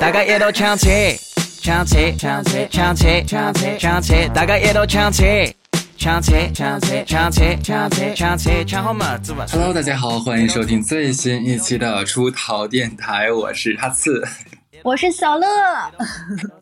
大家也都抢起，抢起，抢起，抢起，抢起，抢起，大家也都抢起，抢起，抢起，抢起，抢起，抢起，抢好嘛，走吧。Hello，大家好，欢迎收听最新一期的出逃电台，我是哈刺。我是小乐，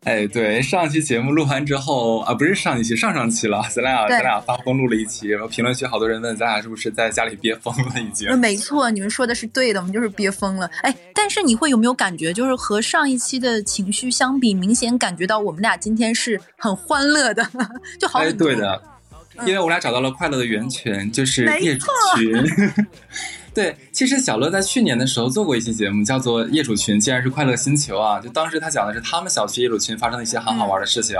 哎，对，上期节目录完之后啊，不是上一期，上上期了，咱俩咱俩发疯录了一期，然后评论区好多人问咱俩是不是在家里憋疯了已经。没错，你们说的是对的，我们就是憋疯了。哎，但是你会有没有感觉，就是和上一期的情绪相比，明显感觉到我们俩今天是很欢乐的，就好哎，很多。对的，因为我俩找到了快乐的源泉，就是业主群。对，其实小乐在去年的时候做过一期节目，叫做《业主群竟然是快乐星球》啊，就当时他讲的是他们小区业主群发生的一些很好玩的事情。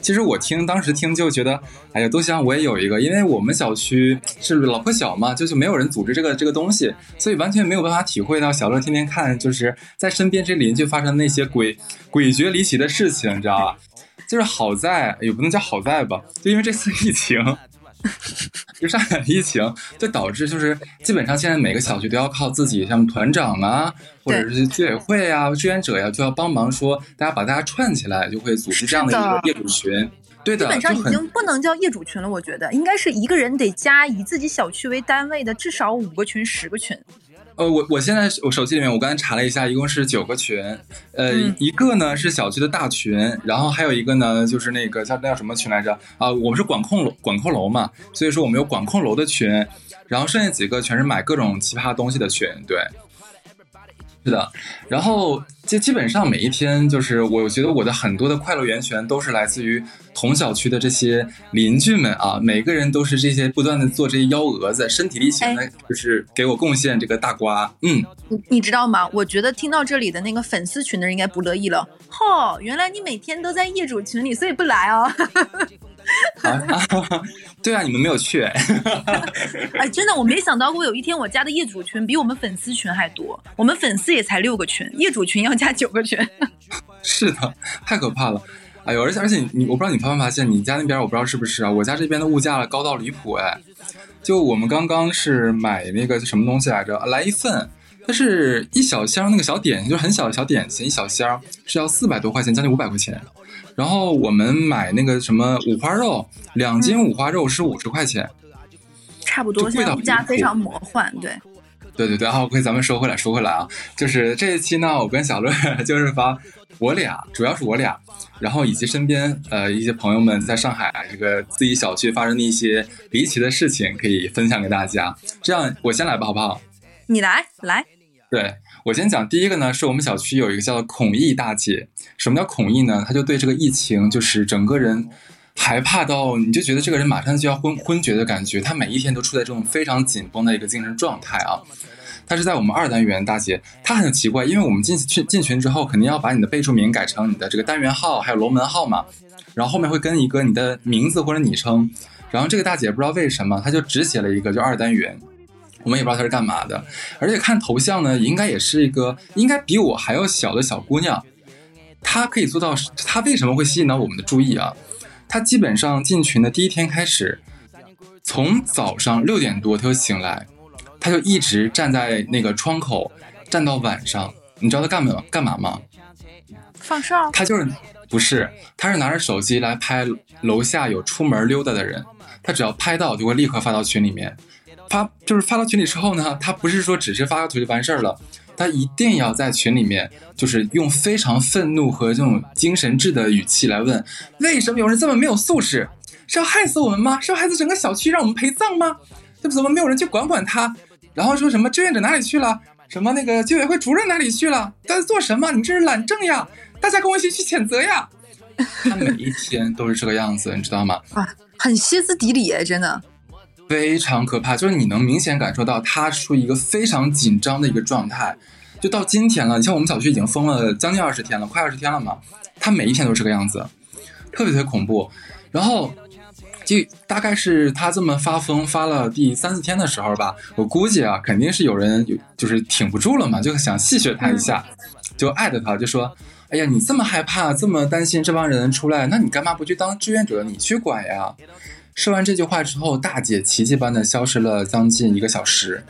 其实我听当时听就觉得，哎呀，多希望我也有一个，因为我们小区是老破小嘛，就是没有人组织这个这个东西，所以完全没有办法体会到小乐天天看就是在身边这邻居发生的那些诡诡谲离奇的事情，你知道吧？就是好在也不能叫好在吧，就因为这次疫情，就上海疫情，就导致就是基本上现在每个小区都要靠自己，像团长啊，或者是居委会啊、志愿者呀、就要帮忙说，大家把大家串起来，就会组织这样的一个业主群。对的，基本上已经不能叫业主群了，我觉得应该是一个人得加以自己小区为单位的至少五个群、十个群。呃，我我现在我手机里面我刚才查了一下，一共是九个群，呃，嗯一个呢是小区的大群，然后还有一个呢就是那个叫那叫什么群来着？啊、我们是管控楼管控楼嘛，所以说我们有管控楼的群，然后剩下几个全是买各种奇葩东西的群，对。是的，然后基基本上每一天，就是我觉得我的很多的快乐源泉都是来自于同小区的这些邻居们啊，每个人都是这些不断的做这些幺蛾子，身体力行的，就是给我贡献这个大瓜，嗯。你你知道吗？我觉得听到这里的那个粉丝群的人应该不乐意了。吼、原来你每天都在业主群里，所以不来哦。啊，对啊，你们没有去，哎，真的，我没想到过有一天我加的业主群比我们粉丝群还多。我们粉丝也才六个群，业主群要加九个群。是的，太可怕了。哎呦，而且而且你，我不知道你发没发现，你家那边我不知道是不是啊，我家这边的物价高到离谱哎。就我们刚刚是买那个什么东西来着，来一份，它是一小箱那个小点心，就是很小的小点心，一小箱是要四百多块钱，将近五百块钱。然后我们买那个什么五花肉，两斤五花肉是五十块钱。差不多，就贵到现在物价非常魔幻。对，对对对，好，OK，咱们说回来，说回来啊，就是这一期呢，我跟小乐 就是把我俩，主要是我俩，然后以及身边呃一些朋友们在上海这个自己小区发生的一些离奇的事情，可以分享给大家。这样，我先来吧，好不好？你来来，对我先讲第一个呢，是我们小区有一个叫做孔毅大姐。什么叫孔毅呢？她就对这个疫情，就是整个人害怕到，你就觉得这个人马上就要昏昏厥的感觉。她每一天都处在这种非常紧绷的一个精神状态啊。她是在我们二单元大姐，她很奇怪，因为我们进群进群之后，肯定要把你的备注名改成你的这个单元号，还有楼门号嘛，然后后面会跟一个你的名字或者昵称。然后这个大姐不知道为什么，她就只写了一个就二单元，我们也不知道她是干嘛的。而且看头像呢，应该也是一个应该比我还要小的小姑娘。她可以做到，她为什么会吸引到我们的注意啊？她基本上进群的第一天开始，从早上六点多她就醒来，她就一直站在那个窗口，站到晚上。你知道她干嘛干嘛吗？放哨。她就是不是，她是拿着手机来拍楼下有出门溜达的人，她只要拍到就会立刻发到群里面。发就是发到群里之后呢，他不是说只是发个图就完事儿了，他一定要在群里面就是用非常愤怒和这种精神质的语气来问：为什么有人这么没有素质？是要害死我们吗？是要害死整个小区让我们陪葬吗？这？怎么没有人去管管他？然后说什么志愿者哪里去了？什么那个居委会主任哪里去了？他在做什么？你这是懒政呀！大家跟我一起去谴责呀！他每一天都是这个样子，你知道吗？啊，很歇斯底里哎，真的。非常可怕，就是你能明显感受到他处于一个非常紧张的一个状态。就到今天了，你像我们小区已经封了将近二十天了，快二十天了嘛，他每一天都是这个样子，特别特别恐怖。然后就大概是他这么发疯发了第三四天的时候吧，我估计啊，肯定是有人有就是挺不住了嘛，就想戏谑他一下，就艾特他，就说：“哎呀，你这么害怕，这么担心这帮人出来，那你干嘛不去当志愿者？你去管呀？”说完这句话之后，大姐奇迹般的消失了将近一个小时。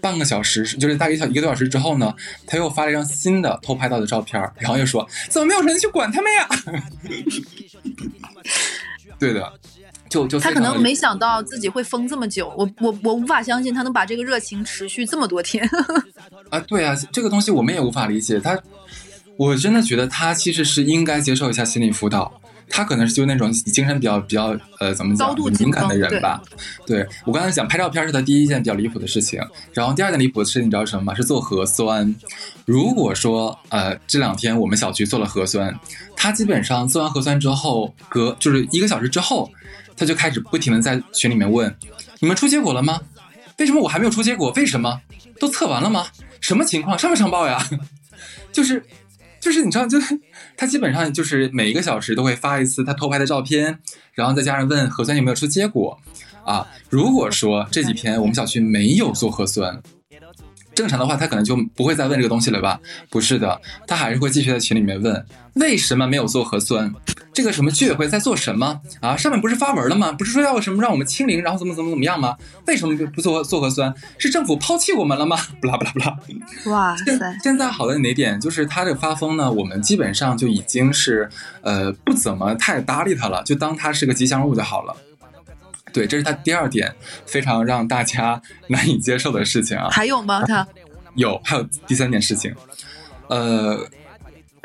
半个小时，就是大约一小一个多小时之后呢，她又发了一张新的偷拍到的照片，然后又说怎么没有人去管他们呀？对的，就就他可能没想到自己会封这么久，我我我无法相信他能把这个热情持续这么多天。啊，对啊，这个东西我们也无法理解他。我真的觉得他其实是应该接受一下心理辅导。他可能是就那种精神比较比较呃怎么讲敏感的人吧。对我刚才讲拍照片是他第一件比较离谱的事情，然后第二件离谱的事情你知道什么吗？是做核酸。如果说呃这两天我们小区做了核酸，他基本上做完核酸之后隔就是一个小时之后，他就开始不停的在群里面问你们出结果了吗？为什么我还没有出结果？为什么都测完了吗？什么情况？上没上报呀？就是。就是你知道，就是 他基本上就是每一个小时都会发一次他偷拍的照片，然后再加上问核酸有没有出结果，啊，如果说这几天我们小区没有做核酸。正常的话，他可能就不会再问这个东西了吧？不是的，他还是会继续在群里面问，为什么没有做核酸？这个什么居委会在做什么啊？上面不是发文了吗？不是说要什么让我们清零，然后怎么怎么怎么样吗？为什么不做做核酸？是政府抛弃我们了吗？不啦不啦不啦！哇塞！现在好的哪点？就是他这个发疯呢，我们基本上就已经是呃不怎么太搭理他了，就当他是个吉祥物就好了。对，这是他第二点非常让大家 难以接受的事情啊。还有吗？他 有，还有第三件事情。呃，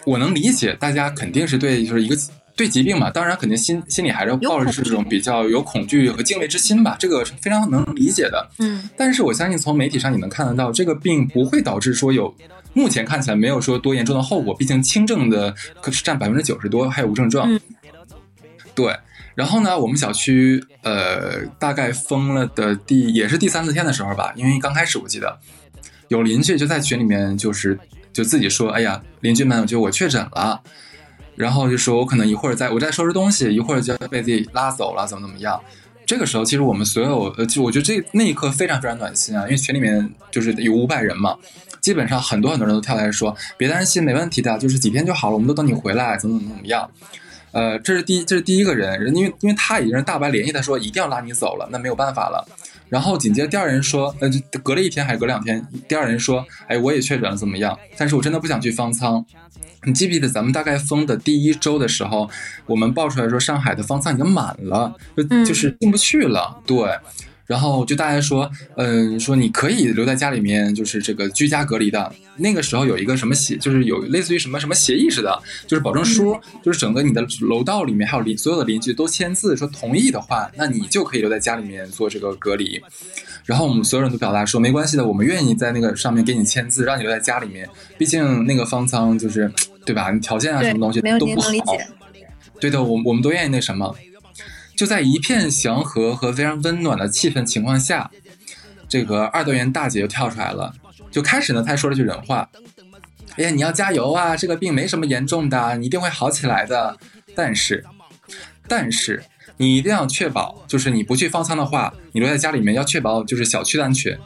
我能理解大家肯定是对，就是一个对疾病嘛，当然肯定心心里还是抱着是这种比较有恐惧和敬畏之心吧，这个是非常能理解的。嗯，但是我相信从媒体上你能看得到，这个病不会导致说有，目前看起来没有说多严重的后果，毕竟轻症的可是占百分之九十多，还有无症状。对。然后呢，我们小区呃大概封了的第也是第三四天的时候吧，因为刚开始我记得有邻居就在群里面就是就自己说，哎呀，邻居们，就我确诊了，然后就说我可能一会儿在我在收拾东西，一会儿就要被自己拉走了，怎么怎么样。这个时候其实我们所有呃，就我觉得这那一刻非常非常暖心啊，因为群里面就是有五百人嘛，基本上很多很多人都跳来说，别担心，没问题的，就是几天就好了，我们都等你回来，怎么怎么怎么样。呃，这是第，这是第一个人，人因为因为他已经是大白联系他说一定要拉你走了，那没有办法了。然后紧接着第二人说，呃，隔了一天还是隔两天，第二人说，哎，我也确诊了，怎么样？但是我真的不想去方舱。你记不记得咱们大概封的第一周的时候，我们爆出来说上海的方舱已经满了，就就是进不去了，对。然后就大家说，嗯，说你可以留在家里面，就是这个居家隔离的。那个时候有一个什么协，就是有类似于什么什么协议似的，就是保证书，就是整个你的楼道里面还有邻所有的邻居都签字说同意的话，那你就可以留在家里面做这个隔离。然后我们所有人都表达说没关系的，我们愿意在那个上面给你签字，让你留在家里面。毕竟那个方舱就是，对吧？你条件啊什么东西都不好。对的，我我们都愿意那什么。就在一片祥和和非常温暖的气氛情况下，这个二单元大姐就跳出来了，就开始呢，她说了句人话：“哎呀，你要加油啊，这个病没什么严重的，你一定会好起来的。”但是，但是你一定要确保，就是你不去方舱的话，你留在家里面要确保就是小区的安全。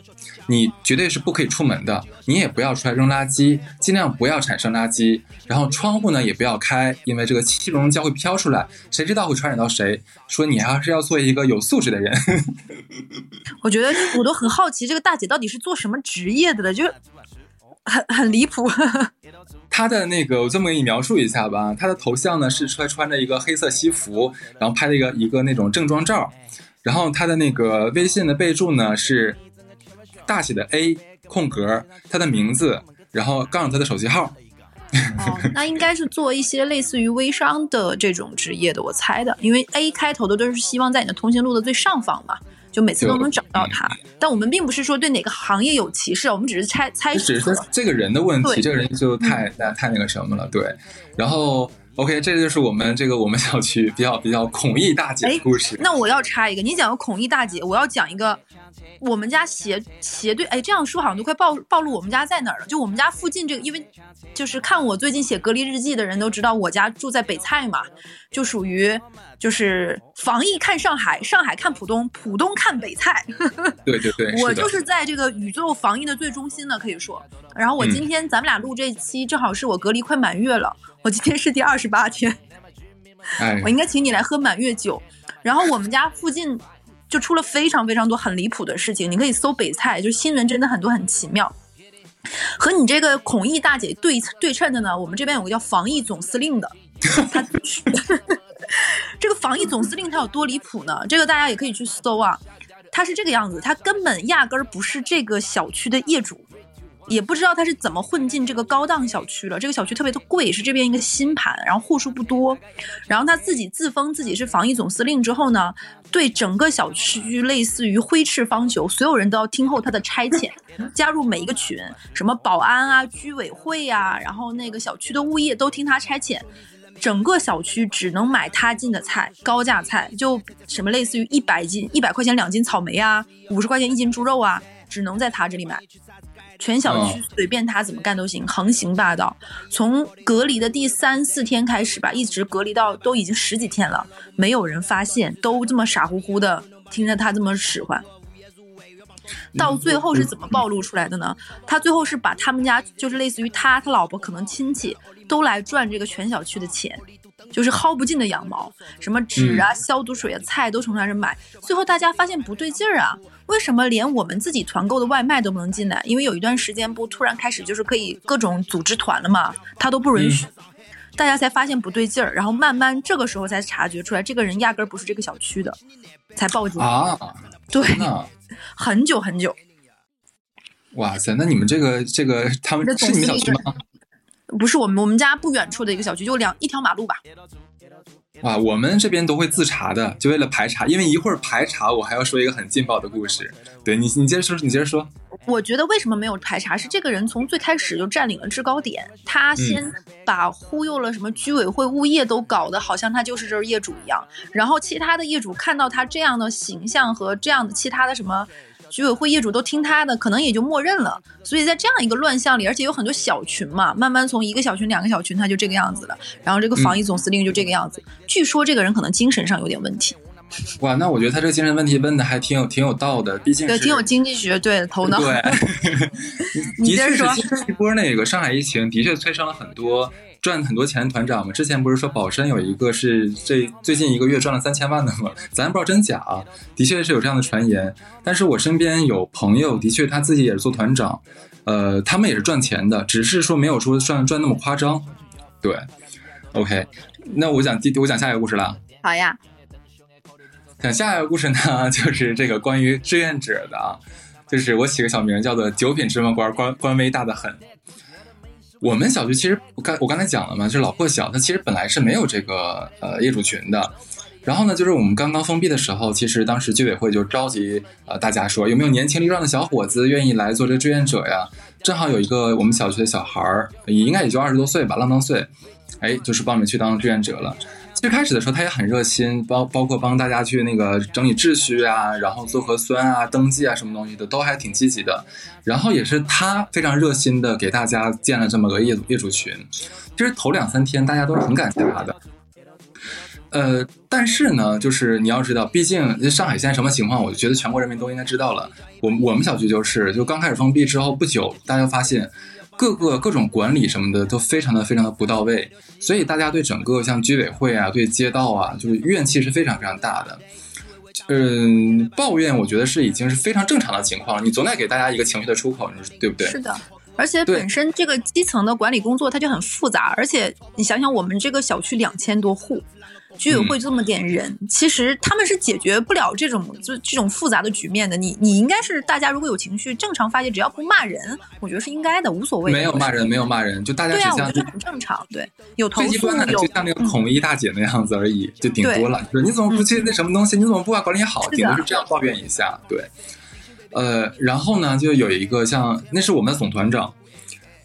你绝对是不可以出门的，你也不要出来扔垃圾，尽量不要产生垃圾。然后窗户呢也不要开，因为这个气溶胶会飘出来，谁知道会传染到谁？说你还是要做一个有素质的人。我觉得我都很好奇，这个大姐到底是做什么职业的了，就很很离谱。她的那个，我这么给你描述一下吧，她的头像呢是穿穿着一个黑色西服，然后拍了一个一个那种正装照，然后她的那个微信的备注呢是。大写的 A 空格，他的名字，然后杠他的手机号。哦，那应该是做一些类似于微商的这种职业的，我猜的，因为 A 开头的都是希望在你的通讯录的最上方嘛，就每次都能找到他。但我们并不是说对哪个行业有歧视，我们只是猜猜。只是这个人的问题，这个人就太那太那个什么了，对。然后 OK，这就是我们这个我们小区比较比较孔毅大姐的故事。那我要插一个，你讲个孔毅大姐，我要讲一个。我们家斜斜对，哎，这样说好像都快暴暴露我们家在哪儿了。就我们家附近这个，因为就是看我最近写隔离日记的人都知道，我家住在北蔡嘛，就属于就是防疫看上海，上海看浦东，浦东看北蔡。对对对，我就是在这个宇宙防疫的最中心呢，可以说。然后我今天咱们俩录这期，正好是我隔离快满月了，我今天是第二十八天，哎，我应该请你来喝满月酒。然后我们家附近。就出了非常非常多很离谱的事情。你可以搜北蔡，就新闻真的很多很奇妙。和你这个孔毅大姐对对称的呢，我们这边有个叫防疫总司令的，他这个防疫总司令他有多离谱呢？这个大家也可以去搜啊。他是这个样子，他根本压根儿不是这个小区的业主。也不知道他是怎么混进这个高档小区了。这个小区特别的贵，是这边一个新盘，然后户数不多。然后他自己自封自己是防疫总司令之后呢，对整个小区类似于挥斥方遒，所有人都要听候他的差遣，加入每一个群，什么保安啊、居委会呀，然后那个小区的物业都听他差遣。整个小区只能买他进的菜，高价菜，就什么类似于一百斤、一百块钱两斤草莓啊，五十块钱一斤猪肉啊，只能在他这里买。全小区随便他怎么干都行，横行霸道。从隔离的第三四天开始吧，一直隔离到都已经十几天了，没有人发现，都这么傻乎乎的听着他这么使唤。到最后是怎么暴露出来的呢？他最后是把他们家就是类似于他他老婆可能亲戚都来赚这个全小区的钱。就是薅不尽的羊毛，什么纸啊、消毒水啊、菜都从他这买。最后大家发现不对劲儿啊，为什么连我们自己团购的外卖都不能进来？因为有一段时间不突然开始就是可以各种组织团了嘛，他都不允许。大家才发现不对劲儿，然后慢慢这个时候才察觉出来，这个人压根儿不是这个小区的，才报警啊。对，很久很久。哇塞，那你们这个这个他们是你们小区吗？不是我们我们家不远处的一个小区，就两一条马路吧。哇，我们这边都会自查的，就为了排查，因为一会儿排查我还要说一个很劲爆的故事。对你，你接着说，你接着说。我觉得为什么没有排查，是这个人从最开始就占领了制高点，他先把忽悠了什么居委会、物业都搞得好像他就是这儿业主一样，然后其他的业主看到他这样的形象和这样的其他的什么。居委会业主都听他的，可能也就默认了。所以在这样一个乱象里，而且有很多小群嘛，慢慢从一个小群、两个小群，他就这个样子了。然后这个防疫总司令就这个样子。据说这个人可能精神上有点问题。哇，那我觉得他这个精神问题问的还挺有挺有道的，毕竟对挺有经济学对头脑。对，的确是这一波那个上海疫情的确催生了很多。赚很多钱的团长嘛，之前不是说宝山有一个是这最近一个月赚了三千万的吗？咱不知道真假，的确是有这样的传言。但是我身边有朋友，的确他自己也是做团长，呃，他们也是赚钱的，只是说没有说赚赚那么夸张。对，OK，那我讲第我讲下一个故事了。好呀，讲下一个故事呢，就是这个关于志愿者的啊，就是我起个小名叫做“九品芝麻官”，官官威大的很。我们小区其实我刚我刚才讲了嘛，就是老破小，它其实本来是没有这个呃业主群的。然后呢，就是我们刚刚封闭的时候，其实当时居委会就召集呃大家说，有没有年轻力壮的小伙子愿意来做这个志愿者呀？正好有一个我们小区的小孩儿，也应该也就二十多岁吧，浪荡岁，哎，就是报名去当志愿者了。最开始的时候，他也很热心，包包括帮大家去那个整理秩序啊，然后做核酸啊、登记啊，什么东西的都还挺积极的。然后也是他非常热心的给大家建了这么个业主业主群。其实头两三天大家都是很感谢他的。呃，但是呢，就是你要知道，毕竟上海现在什么情况，我觉得全国人民都应该知道了。我我们小区就是，就刚开始封闭之后不久，大家发现。各个各种管理什么的都非常的非常的不到位，所以大家对整个像居委会啊、对街道啊，就是怨气是非常非常大的。嗯，抱怨我觉得是已经是非常正常的情况了，你总得给大家一个情绪的出口，你说对不对？是的，而且本身这个基层的管理工作它就很复杂，而且你想想，我们这个小区两千多户。居委会这么点人，其实他们是解决不了这种就这种复杂的局面的。你你应该是大家如果有情绪正常发泄，只要不骂人，我觉得是应该的，无所谓。没有骂人，没有骂人，就大家对啊，我觉得很正常。对，有投诉有就像那个孔乙大姐那样子而已，就顶多了。你怎么不去那什么东西？你怎么不把管理好？顶多是这样抱怨一下。对，呃，然后呢，就有一个像那是我们的总团长。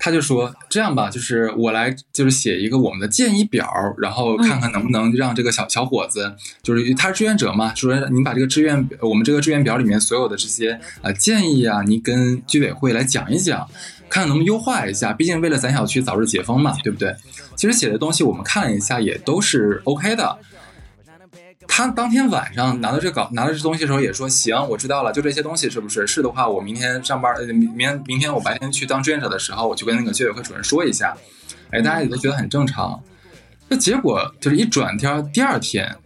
他就说这样吧，就是我来，就是写一个我们的建议表，然后看看能不能让这个小小伙子，就是他是志愿者嘛，说你把这个志愿，我们这个志愿表里面所有的这些呃建议啊，你跟居委会来讲一讲，看看能不能优化一下。毕竟为了咱小区早日解封嘛，对不对？其实写的东西我们看了一下，也都是 OK 的。他当天晚上拿到这稿，拿到这东西的时候也说行，我知道了，就这些东西是不是？是的话，我明天上班，呃明明明天我白天去当志愿者的时候，我去跟那个居委会主任说一下。哎，大家也都觉得很正常。那结果就是一转天，第二天，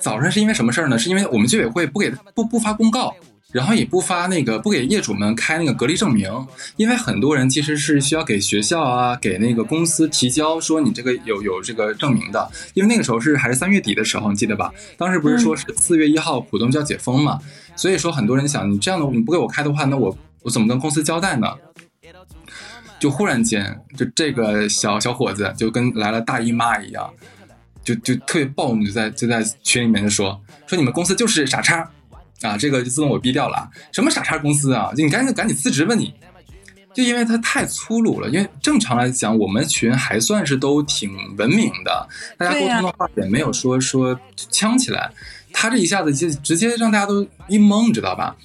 早上是因为什么事儿呢？是因为我们居委会不给不不发公告。然后也不发那个不给业主们开那个隔离证明，因为很多人其实是需要给学校啊、给那个公司提交说你这个有有这个证明的，因为那个时候是还是三月底的时候，你记得吧？当时不是说是四月一号浦东就要解封嘛，所以说很多人想你这样的你不给我开的话，那我我怎么跟公司交代呢？就忽然间就这个小小伙子就跟来了大姨妈一样，就就特别暴怒，就在就在群里面就说说你们公司就是傻叉。啊，这个就自动我逼掉了。什么傻叉公司啊？就你赶紧赶紧辞职吧！你就因为他太粗鲁了。因为正常来讲，我们群还算是都挺文明的，大家沟通的话也没有说说呛起来。他这一下子就直接让大家都一懵，知道吧？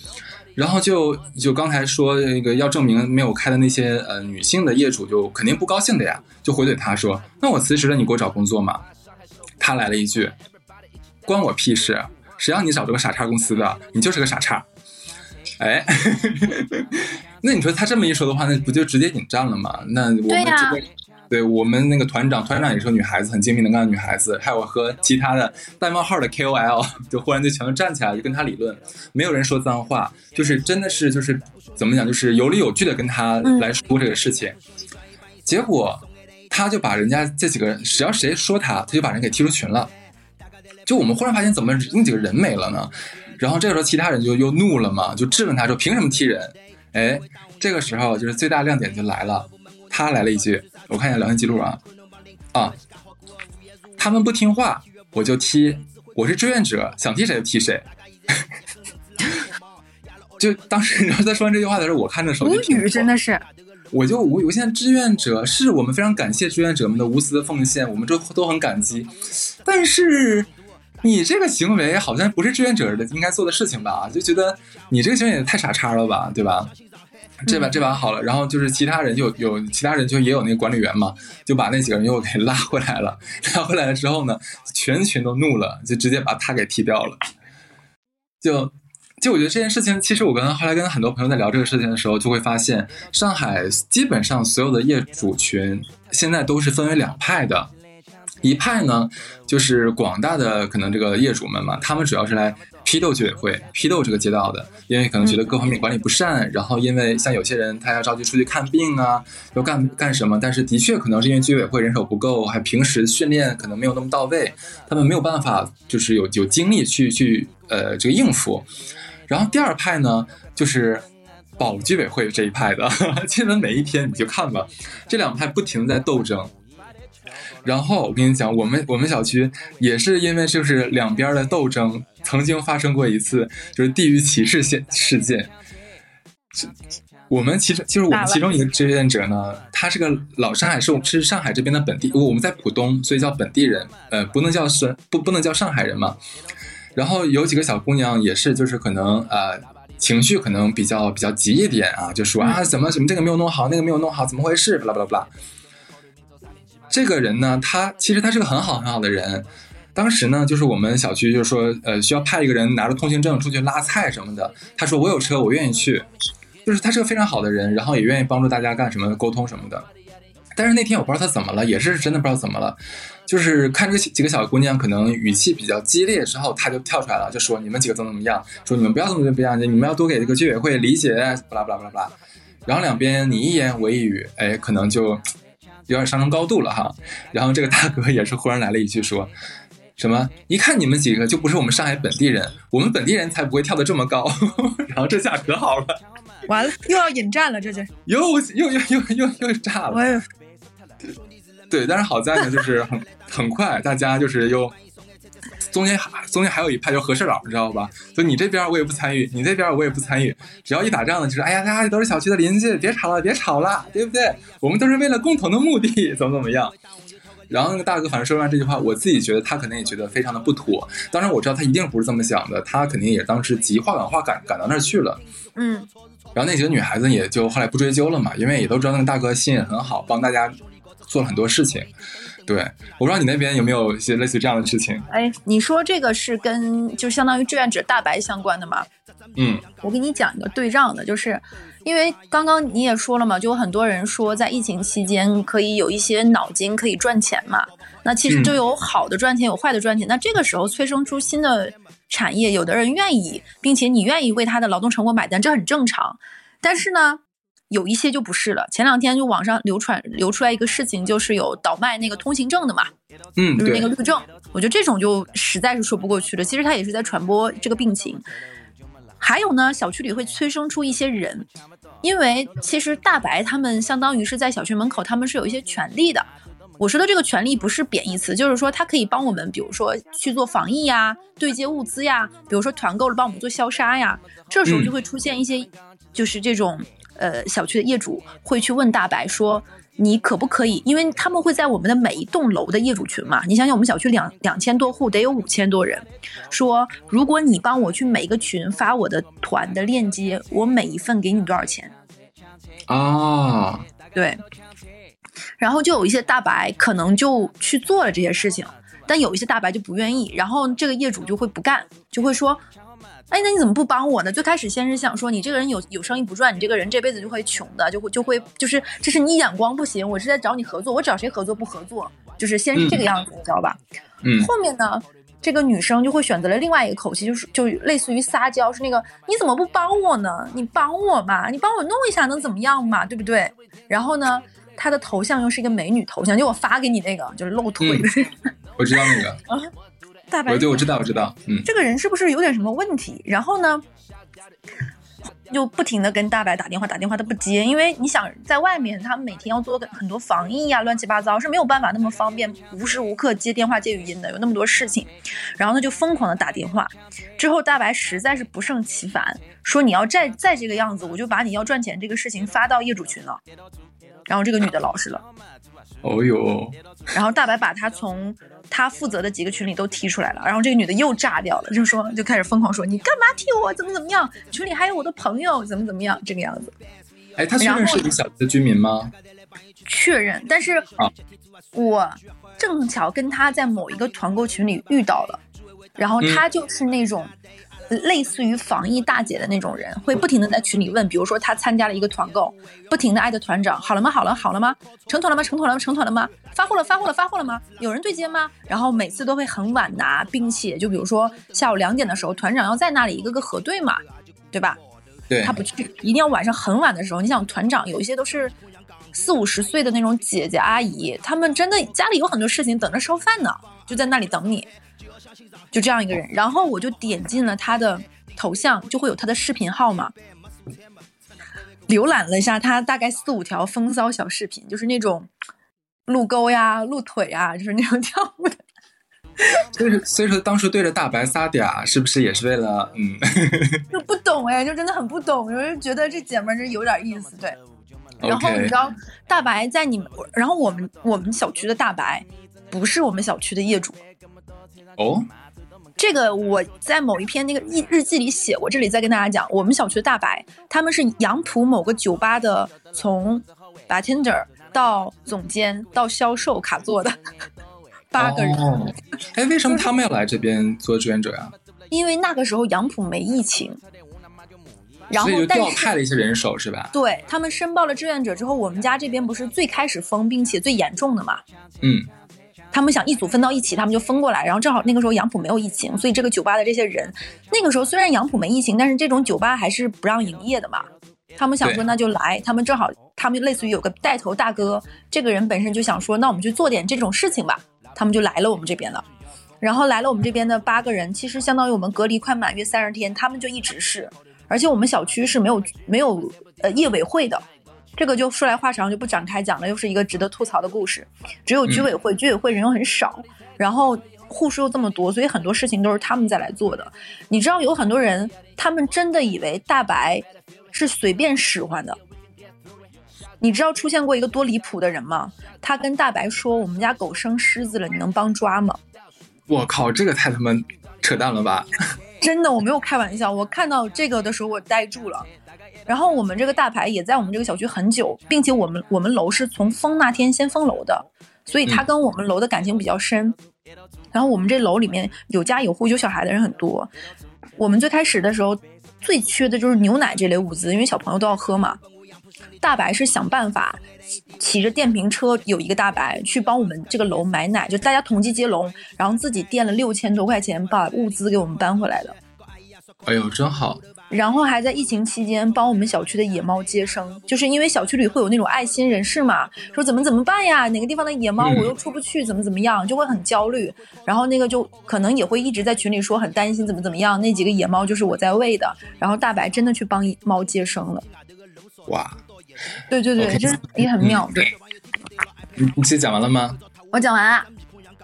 然后就就刚才说那个要证明没有开的那些呃女性的业主就肯定不高兴的呀，就回怼他说：“那我辞职了，你给我找工作嘛？”他来了一句：“关我屁事。”谁让你找这个傻叉公司的？你就是个傻叉。哎，那你说他这么一说的话，那不就直接引战了吗？那我们这个，对我们那个团长，团长也是个女孩子，很精明能干的女孩子。还有和其他的带冒号的 KOL，就忽然就全都站起来，就跟他理论。没有人说脏话，就是真的是就是怎么讲，就是有理有据的跟他来说这个事情。结果他就把人家这几个人，只要谁说他，他就把人给踢出群了。就我们忽然发现，怎么那几个人没了呢？然后这个时候，其他人就又怒了嘛，就质问他说：“凭什么踢人？”哎，这个时候就是最大亮点就来了，他来了一句：“我看一下聊天记录啊，啊，他们不听话，我就踢，我是志愿者，想踢谁就踢谁。”就当时你知道在说完这句话的时候，我看着手机，无语，真的是，我就无语。我现在志愿者是我们非常感谢志愿者们的无私的奉献，我们都都很感激，但是。你这个行为好像不是志愿者的应该做的事情吧？就觉得你这个行为也太傻叉了吧，对吧？这把这把好了，然后就是其他人就有其他人就也有那个管理员嘛，就把那几个人又给拉回来了。拉回来了之后呢，全群都怒了，就直接把他给踢掉了。就就我觉得这件事情，其实我跟后来跟很多朋友在聊这个事情的时候，就会发现上海基本上所有的业主群现在都是分为两派的。一派呢，就是广大的可能这个业主们嘛，他们主要是来批斗居委会、批斗这个街道的，因为可能觉得各方面管理不善，然后因为像有些人他要着急出去看病啊，要干干什么，但是的确可能是因为居委会人手不够，还平时训练可能没有那么到位，他们没有办法就是有有精力去去呃这个应付。然后第二派呢，就是保居委会这一派的，基本每一天你就看吧，这两派不停在斗争。然后我跟你讲，我们我们小区也是因为就是两边的斗争，曾经发生过一次就是地域歧视现事件。我们其实就是我们其中一个志愿者呢，他是个老上海，是是上海这边的本地，我们在浦东，所以叫本地人，呃，不能叫是不不能叫上海人嘛。然后有几个小姑娘也是，就是可能呃情绪可能比较比较急一点啊，就说啊怎么怎么这个没有弄好，那个没有弄好，怎么回事？巴拉巴拉巴拉。这个人呢，他其实他是个很好很好的人。当时呢，就是我们小区就是说，呃，需要派一个人拿着通行证出去拉菜什么的。他说我有车，我愿意去。就是他是个非常好的人，然后也愿意帮助大家干什么沟通什么的。但是那天我不知道他怎么了，也是真的不知道怎么了。就是看这几个小姑娘可能语气比较激烈之后，他就跳出来了，就说你们几个怎么怎么样，说你们不要这么怎么样，你们要多给这个居委会理解，巴拉巴拉巴拉巴拉。然后两边你一言我一语，哎，可能就。有点上升高度了哈，然后这个大哥也是忽然来了一句说，什么一看你们几个就不是我们上海本地人，我们本地人才不会跳得这么高，然后这下可好了，完了又要引战了，这就。又又又又又又炸了，对，但是好在呢，就是很很快，大家就是又。中间还中间还有一派就和事佬，你知道吧？就你这边我也不参与，你这边我也不参与。只要一打仗呢，就是哎呀，大家都是小区的邻居，别吵了，别吵了，对不对？我们都是为了共同的目的，怎么怎么样？然后那个大哥反正说完这句话，我自己觉得他可能也觉得非常的不妥。当然我知道他一定不是这么想的，他肯定也当时急话赶话赶赶到那儿去了。嗯。然后那几个女孩子也就后来不追究了嘛，因为也都知道那个大哥心也很好，帮大家做了很多事情。对，我不知道你那边有没有一些类似这样的事情。哎，你说这个是跟就相当于志愿者大白相关的吗？嗯，我给你讲一个对仗的，就是因为刚刚你也说了嘛，就有很多人说在疫情期间可以有一些脑筋可以赚钱嘛。那其实就有好的赚钱，有坏的赚钱。那这个时候催生出新的产业，有的人愿意，并且你愿意为他的劳动成果买单，这很正常。但是呢，有一些就不是了。前两天就网上流传流出来一个事情，就是有倒卖那个通行证的嘛，嗯，就是那个绿证。我觉得这种就实在是说不过去了。其实他也是在传播这个病情。还有呢，小区里会催生出一些人，因为其实大白他们相当于是在小区门口，他们是有一些权利的。我说的这个权利不是贬义词，就是说他可以帮我们，比如说去做防疫呀、对接物资呀，比如说团购了帮我们做消杀呀。这时候就会出现一些，就是这种呃小区的业主会去问大白说。你可不可以？因为他们会在我们的每一栋楼的业主群嘛，你想想，我们小区两两千多户，得有五千多人。说，如果你帮我去每一个群发我的团的链接，我每一份给你多少钱？啊，对。然后就有一些大白可能就去做了这些事情，但有一些大白就不愿意，然后这个业主就会不干，就会说。哎，那你怎么不帮我呢？最开始先是想说你这个人有有生意不赚，你这个人这辈子就会穷的，就会就会就是这是你眼光不行，我是在找你合作，我找谁合作不合作，就是先是这个样子，你知道吧？嗯。后面呢，这个女生就会选择了另外一个口气，就是就类似于撒娇，是那个你怎么不帮我呢？你帮我嘛，你帮我弄一下能怎么样嘛？对不对？然后呢，她的头像又是一个美女头像，就我发给你那个，就是露腿的。我知道那个。啊。大白，对，我知道，我知道，嗯，这个人是不是有点什么问题？然后呢，就不停的跟大白打电话，打电话他不接，因为你想在外面，他们每天要做很多防疫呀，乱七八糟是没有办法那么方便，无时无刻接电话接语音的，有那么多事情。然后他就疯狂的打电话，之后大白实在是不胜其烦，说你要再再这个样子，我就把你要赚钱这个事情发到业主群了。然后这个女的老实了。哦呦！然后大白把他从他负责的几个群里都踢出来了，然后这个女的又炸掉了，就说就开始疯狂说你干嘛踢我？怎么怎么样？群里还有我的朋友，怎么怎么样？这个样子。哎，他确认是你小区的居民吗？确认，但是啊，我正巧跟他在某一个团购群里遇到了，然后他就是那种。类似于防疫大姐的那种人，会不停的在群里问，比如说他参加了一个团购，不停的艾特团长，好了吗？好了，好了吗？成团了吗？成团了吗？成团了吗？发货了，发货了，发货了吗？有人对接吗？然后每次都会很晚拿，并且就比如说下午两点的时候，团长要在那里一个个核对嘛，对吧？对，他不去，一定要晚上很晚的时候。你想团长有一些都是四五十岁的那种姐姐阿姨，他们真的家里有很多事情等着烧饭呢，就在那里等你。就这样一个人，然后我就点进了他的头像，就会有他的视频号嘛。浏览了一下他大概四五条风骚小视频，就是那种露沟呀、露腿呀，就是那种 跳舞的。所以，所以说当时对着大白撒嗲，是不是也是为了嗯？就不懂哎，就真的很不懂，有人觉得这姐们儿有点意思，对。然后你知道大白在你们，然后我们我们小区的大白不是我们小区的业主。哦，这个我在某一篇那个日日记里写过，这里再跟大家讲，我们小区的大白他们是杨浦某个酒吧的，从 bartender 到总监到销售卡座的八个人。哎，为什么他们要来这边做志愿者呀？因为那个时候杨浦没疫情，然后调派了一些人手是吧？对他们申报了志愿者之后，我们家这边不是最开始封并且最严重的嘛？嗯。他们想一组分到一起，他们就分过来，然后正好那个时候杨浦没有疫情，所以这个酒吧的这些人，那个时候虽然杨浦没疫情，但是这种酒吧还是不让营业的嘛。他们想说那就来，他们正好他们类似于有个带头大哥，这个人本身就想说那我们去做点这种事情吧，他们就来了我们这边了。然后来了我们这边的八个人，其实相当于我们隔离快满月三十天，他们就一直是，而且我们小区是没有没有呃业委会的。这个就说来话长，就不展开讲了。又是一个值得吐槽的故事。只有居委会，居委会人又很少，然后护士又这么多，所以很多事情都是他们在来做的。你知道有很多人，他们真的以为大白是随便使唤的。你知道出现过一个多离谱的人吗？他跟大白说：“我们家狗生虱子了，你能帮抓吗？”我靠，这个太他妈扯淡了吧！真的，我没有开玩笑。我看到这个的时候，我呆住了。然后我们这个大牌也在我们这个小区很久，并且我们我们楼是从封那天先封楼的，所以他跟我们楼的感情比较深。然后我们这楼里面有家有户有小孩的人很多。我们最开始的时候最缺的就是牛奶这类物资，因为小朋友都要喝嘛。大白是想办法骑着电瓶车，有一个大白去帮我们这个楼买奶，就大家同济接龙，然后自己垫了六千多块钱把物资给我们搬回来的。哎呦，真好！然后还在疫情期间帮我们小区的野猫接生，就是因为小区里会有那种爱心人士嘛，说怎么怎么办呀？哪个地方的野猫我又出不去，怎么怎么样，就会很焦虑。然后那个就可能也会一直在群里说很担心怎么怎么样。那几个野猫就是我在喂的，然后大白真的去帮猫接生了。哇！对对对，就是也很妙。对，你你其实讲完了吗？我讲完了。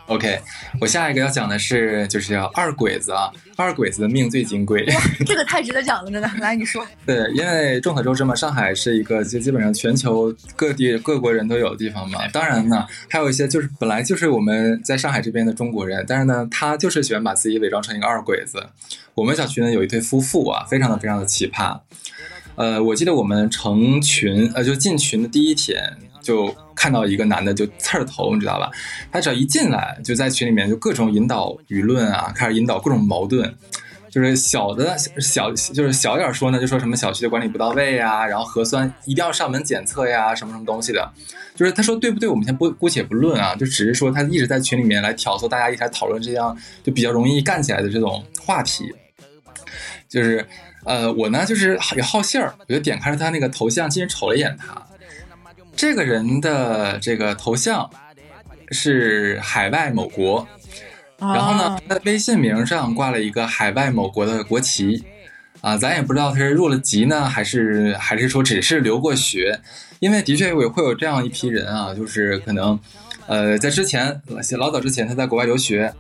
OK，我下一个要讲的是，就是叫二鬼子啊，二鬼子的命最金贵。这个太值得讲了，真的。来，你说。对，因为众所周知嘛，上海是一个就基本上全球各地各国人都有的地方嘛。当然呢，还有一些就是本来就是我们在上海这边的中国人，但是呢，他就是喜欢把自己伪装成一个二鬼子。我们小区呢有一对夫妇啊，非常的非常的奇葩。呃，我记得我们成群呃就进群的第一天。就看到一个男的就刺儿头，你知道吧？他只要一进来，就在群里面就各种引导舆论啊，开始引导各种矛盾。就是小的小，就是小点说呢，就说什么小区的管理不到位呀，然后核酸一定要上门检测呀，什么什么东西的。就是他说对不对，我们先不姑且不论啊，就只是说他一直在群里面来挑唆大家一起来讨论这样就比较容易干起来的这种话题。就是呃，我呢就是也好信儿，我就点开了他那个头像，进去瞅了一眼他。这个人的这个头像是海外某国，然后呢，他的微信名上挂了一个海外某国的国旗，啊，咱也不知道他是入了籍呢，还是还是说只是留过学，因为的确会会有这样一批人啊，就是可能，呃，在之前老早之前他在国外留学，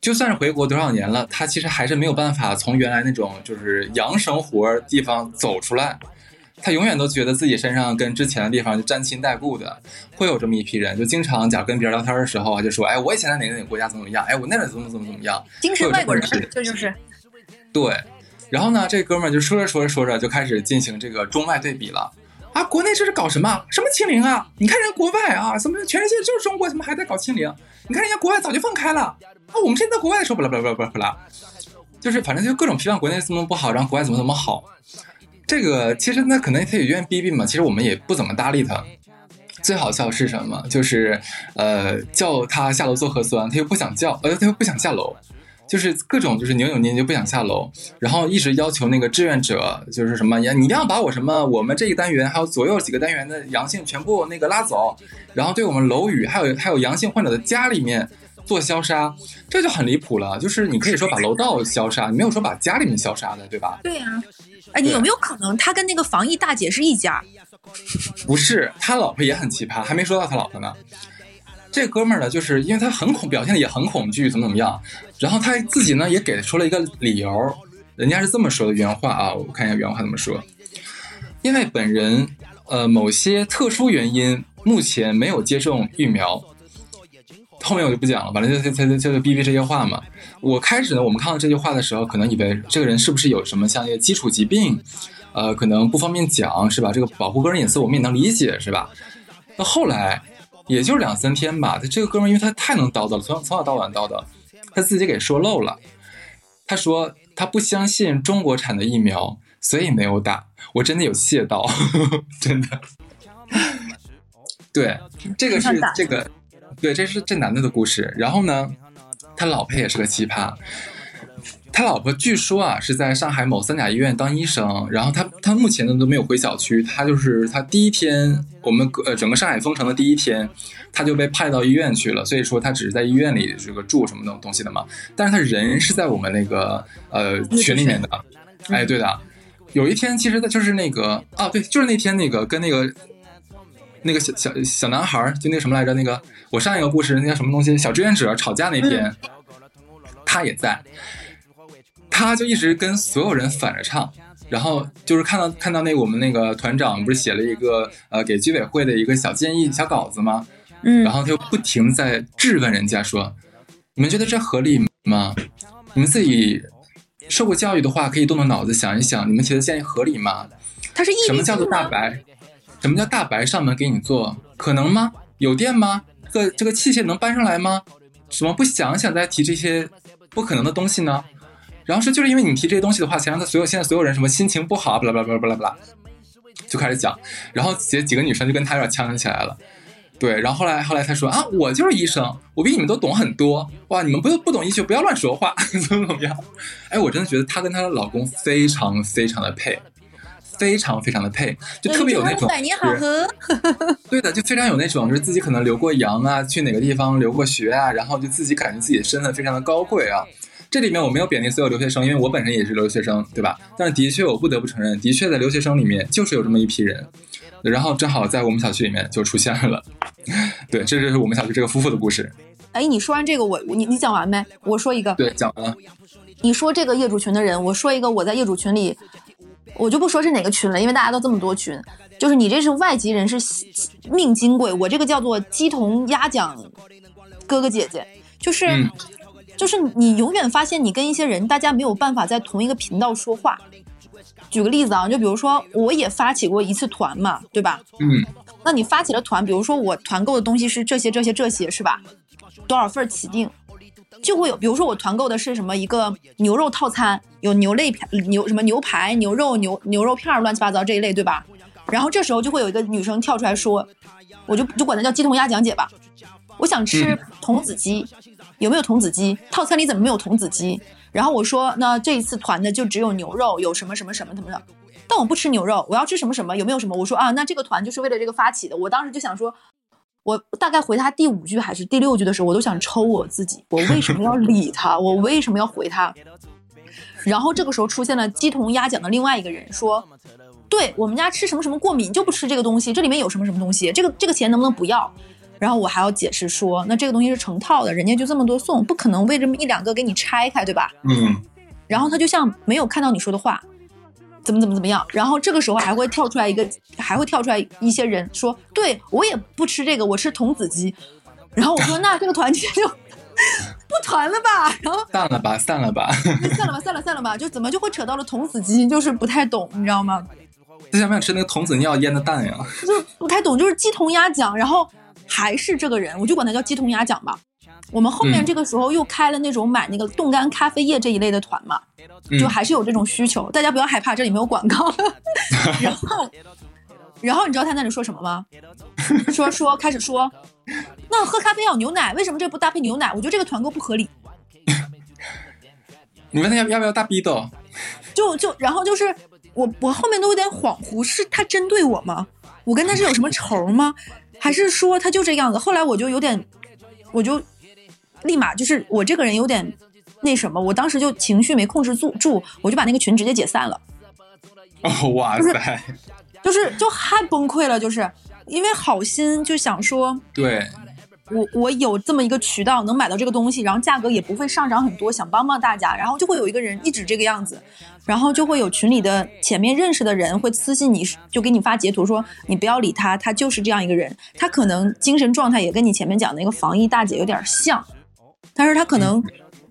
就算是回国多少年了，他其实还是没有办法从原来那种就是洋生活地方走出来。他永远都觉得自己身上跟之前的地方就沾亲带故的，会有这么一批人，就经常假如跟别人聊天的时候啊，就说：“哎，我以前在哪个哪个国家怎么怎么样？哎，我那怎么怎么怎么样？”精神外国人，这就是。对，然后呢，这哥们儿就说着说着说着就开始进行这个中外对比了啊！国内这是搞什么？什么清零啊？你看人家国外啊，怎么全世界就是中国，怎么还在搞清零？你看人家国外早就放开了啊！我们现在在国外说不啦不啦不啦不啦，就是反正就各种批判国内怎么不好，然后国外怎么怎么好。这个其实那可能他也愿意逼逼嘛，其实我们也不怎么搭理他。最好笑是什么？就是呃叫他下楼做核酸，他又不想叫，呃他又不想下楼，就是各种就是扭扭捏捏不想下楼，然后一直要求那个志愿者就是什么，你一定要把我什么我们这一单元还有左右几个单元的阳性全部那个拉走，然后对我们楼宇还有还有阳性患者的家里面做消杀，这就很离谱了。就是你可以说把楼道消杀，你没有说把家里面消杀的，对吧？对呀。哎，你有没有可能他跟那个防疫大姐是一家？不是，他老婆也很奇葩，还没说到他老婆呢。这哥们儿呢，就是因为他很恐，表现的也很恐惧，怎么怎么样。然后他自己呢也给出了一个理由，人家是这么说的原话啊，我看一下原话怎么说。因为本人呃某些特殊原因，目前没有接种疫苗。后面我就不讲了，反正就就就就就逼逼这些话嘛。我开始呢，我们看到这句话的时候，可能以为这个人是不是有什么像一些基础疾病，呃，可能不方便讲，是吧？这个保护个人隐私，我们也能理解，是吧？那后来，也就两三天吧，他这个哥们儿，因为他太能叨叨了，从从早到晚叨叨，他自己给说漏了。他说他不相信中国产的疫苗，所以没有打。我真的有谢到，真的。对，这个是这个。对，这是这男的的故事。然后呢，他老婆也是个奇葩。他老婆据说啊是在上海某三甲医院当医生。然后他他目前呢都没有回小区。他就是他第一天我们呃整个上海封城的第一天，他就被派到医院去了。所以说他只是在医院里这个住什么那种东西的嘛。但是他人是在我们那个呃群里面的。哎，对的。有一天其实他就是那个啊，对，就是那天那个跟那个。那个小小小男孩就那个什么来着？那个我上一个故事那叫什么东西？小志愿者吵架那天，他也在，他就一直跟所有人反着唱，然后就是看到看到那我们那个团长不是写了一个呃给居委会的一个小建议小稿子吗？嗯，然后他就不停在质问人家说：“你们觉得这合理吗？你们自己受过教育的话，可以动动脑子想一想，你们觉得建议合理吗？”他是什么叫做大白？什么叫大白上门给你做？可能吗？有电吗？这个这个器械能搬上来吗？怎么不想想再提这些不可能的东西呢？然后说就是因为你提这些东西的话，才让他所有现在所有人什么心情不好，巴拉巴拉巴拉巴拉巴拉，就开始讲。然后几几个女生就跟他有点呛起来了。对，然后后来后来他说啊，我就是医生，我比你们都懂很多。哇，你们不不懂医学，不要乱说话，怎么怎么样？哎，我真的觉得她跟她的老公非常非常的配，非常非常的配，就特别有那种百年好合。对的，就非常有那种，就是自己可能留过洋啊，去哪个地方留过学啊，然后就自己感觉自己的身份非常的高贵啊。这里面我没有贬低所有留学生，因为我本身也是留学生，对吧？但是的确，我不得不承认，的确在留学生里面就是有这么一批人。然后正好在我们小区里面就出现了，对，这就是我们小区这个夫妇的故事。哎，你说完这个，我你你讲完没？我说一个。对，讲完了。你说这个业主群的人，我说一个，我在业主群里，我就不说是哪个群了，因为大家都这么多群。就是你这是外籍人，士命金贵，我这个叫做鸡同鸭讲，哥哥姐姐，就是就是你永远发现你跟一些人，大家没有办法在同一个频道说话。举个例子啊，就比如说我也发起过一次团嘛，对吧？嗯，那你发起了团，比如说我团购的东西是这些这些这些，是吧？多少份起订，就会有，比如说我团购的是什么一个牛肉套餐，有牛肋片、牛什么牛排、牛肉、牛牛肉片乱七八糟这一类，对吧？然后这时候就会有一个女生跳出来说，我就就管她叫鸡同鸭讲姐吧，我想吃童子鸡，有没有童子鸡？套餐里怎么没有童子鸡？然后我说，那这一次团的就只有牛肉，有什么什么什么什么的，但我不吃牛肉，我要吃什么什么，有没有什么？我说啊，那这个团就是为了这个发起的。我当时就想说，我大概回他第五句还是第六句的时候，我都想抽我自己，我为什么要理他？我为什么要回他？然后这个时候出现了鸡同鸭讲的另外一个人说，对我们家吃什么什么过敏就不吃这个东西，这里面有什么什么东西，这个这个钱能不能不要？然后我还要解释说，那这个东西是成套的，人家就这么多送，不可能为这么一两个给你拆开，对吧？嗯。然后他就像没有看到你说的话，怎么怎么怎么样。然后这个时候还会跳出来一个，还会跳出来一些人说，对我也不吃这个，我吃童子鸡。然后我说，那这个团结就 不团了吧？然后散了吧，散了吧，散了吧，散了散了吧，就怎么就会扯到了童子鸡？就是不太懂，你知道吗？他想不想吃那个童子尿腌的蛋呀？就是不太懂，就是鸡同鸭讲，然后。还是这个人，我就管他叫鸡同鸭讲吧。我们后面这个时候又开了那种买那个冻干咖啡液这一类的团嘛，就还是有这种需求。大家不要害怕，这里没有广告。然后，然后你知道他那里说什么吗？说说开始说，那喝咖啡要牛奶，为什么这不搭配牛奶？我觉得这个团购不合理。你问他要要不要大逼斗？就就然后就是我我后面都有点恍惚，是他针对我吗？我跟他是有什么仇吗？还是说他就这样子？后来我就有点，我就立马就是我这个人有点那什么，我当时就情绪没控制住，住我就把那个群直接解散了。哦，哇塞！就是就太崩溃了，就是因为好心就想说，对。我我有这么一个渠道能买到这个东西，然后价格也不会上涨很多，想帮帮大家，然后就会有一个人一直这个样子，然后就会有群里的前面认识的人会私信你，就给你发截图说你不要理他，他就是这样一个人，他可能精神状态也跟你前面讲那个防疫大姐有点像，但是他可能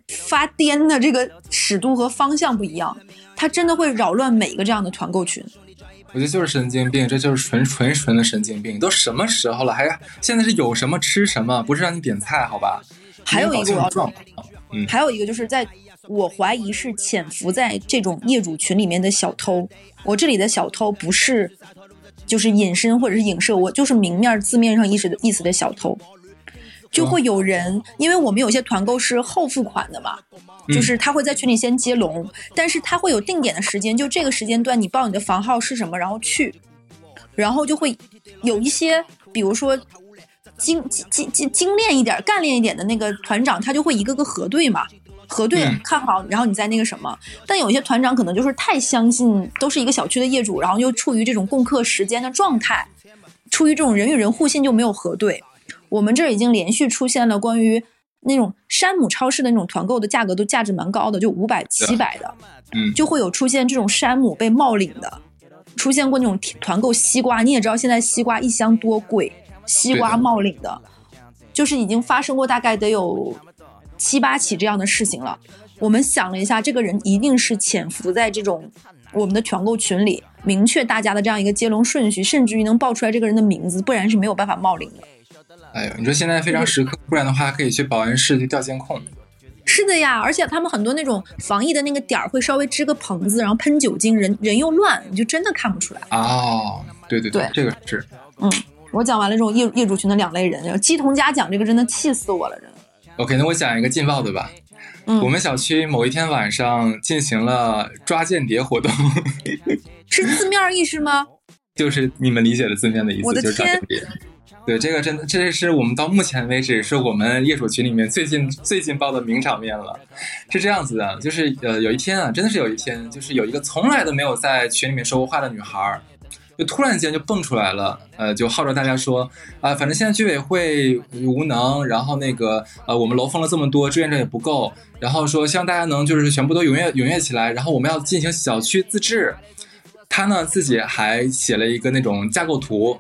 发癫的这个尺度和方向不一样，他真的会扰乱每一个这样的团购群。我觉得就是神经病，这就是纯纯纯的神经病。都什么时候了，还现在是有什么吃什么，不是让你点菜，好吧？还有一个我要嗯，还有一个就是在我怀疑是潜伏在这种业主群里面的小偷。我这里的小偷不是就是隐身或者是影射，我就是明面字面上意思的意思的小偷。就会有人，因为我们有些团购是后付款的嘛，就是他会在群里先接龙，但是他会有定点的时间，就这个时间段你报你的房号是什么，然后去，然后就会有一些，比如说精精精精炼一点、干练一点的那个团长，他就会一个个核对嘛，核对看好，然后你再那个什么。但有些团长可能就是太相信都是一个小区的业主，然后又处于这种共克时间的状态，出于这种人与人互信就没有核对。我们这儿已经连续出现了关于那种山姆超市的那种团购的价格都价值蛮高的，就五百、七百的，嗯，就会有出现这种山姆被冒领的，出现过那种团购西瓜，你也知道现在西瓜一箱多贵，西瓜冒领的，就是已经发生过大概得有七八起这样的事情了。我们想了一下，这个人一定是潜伏在这种我们的团购群里，明确大家的这样一个接龙顺序，甚至于能报出来这个人的名字，不然是没有办法冒领的。哎呦，你说现在非常时刻，不然的话可以去保安室去调监控。是的呀，而且他们很多那种防疫的那个点儿会稍微支个棚子，然后喷酒精，人人又乱，你就真的看不出来。哦，对对对这个是。嗯，我讲完了这种业业主群的两类人，鸡同鸭讲这个真的气死我了，真的。OK，那我讲一个劲爆的吧。嗯我们小区某一天晚上进行了抓间谍活动，是字面意思吗？就是你们理解的字面的意思，我的就是抓天间谍。对，这个真的，这是我们到目前为止是我们业主群里面最近最劲爆的名场面了。是这样子的，就是呃，有一天啊，真的是有一天，就是有一个从来都没有在群里面说过话的女孩儿，就突然间就蹦出来了，呃，就号召大家说啊、反正现在居委会无能，然后那个呃，我们楼封了这么多，志愿者也不够，然后说希望大家能就是全部都踊跃踊跃起来，然后我们要进行小区自治。他呢自己还写了一个那种架构图，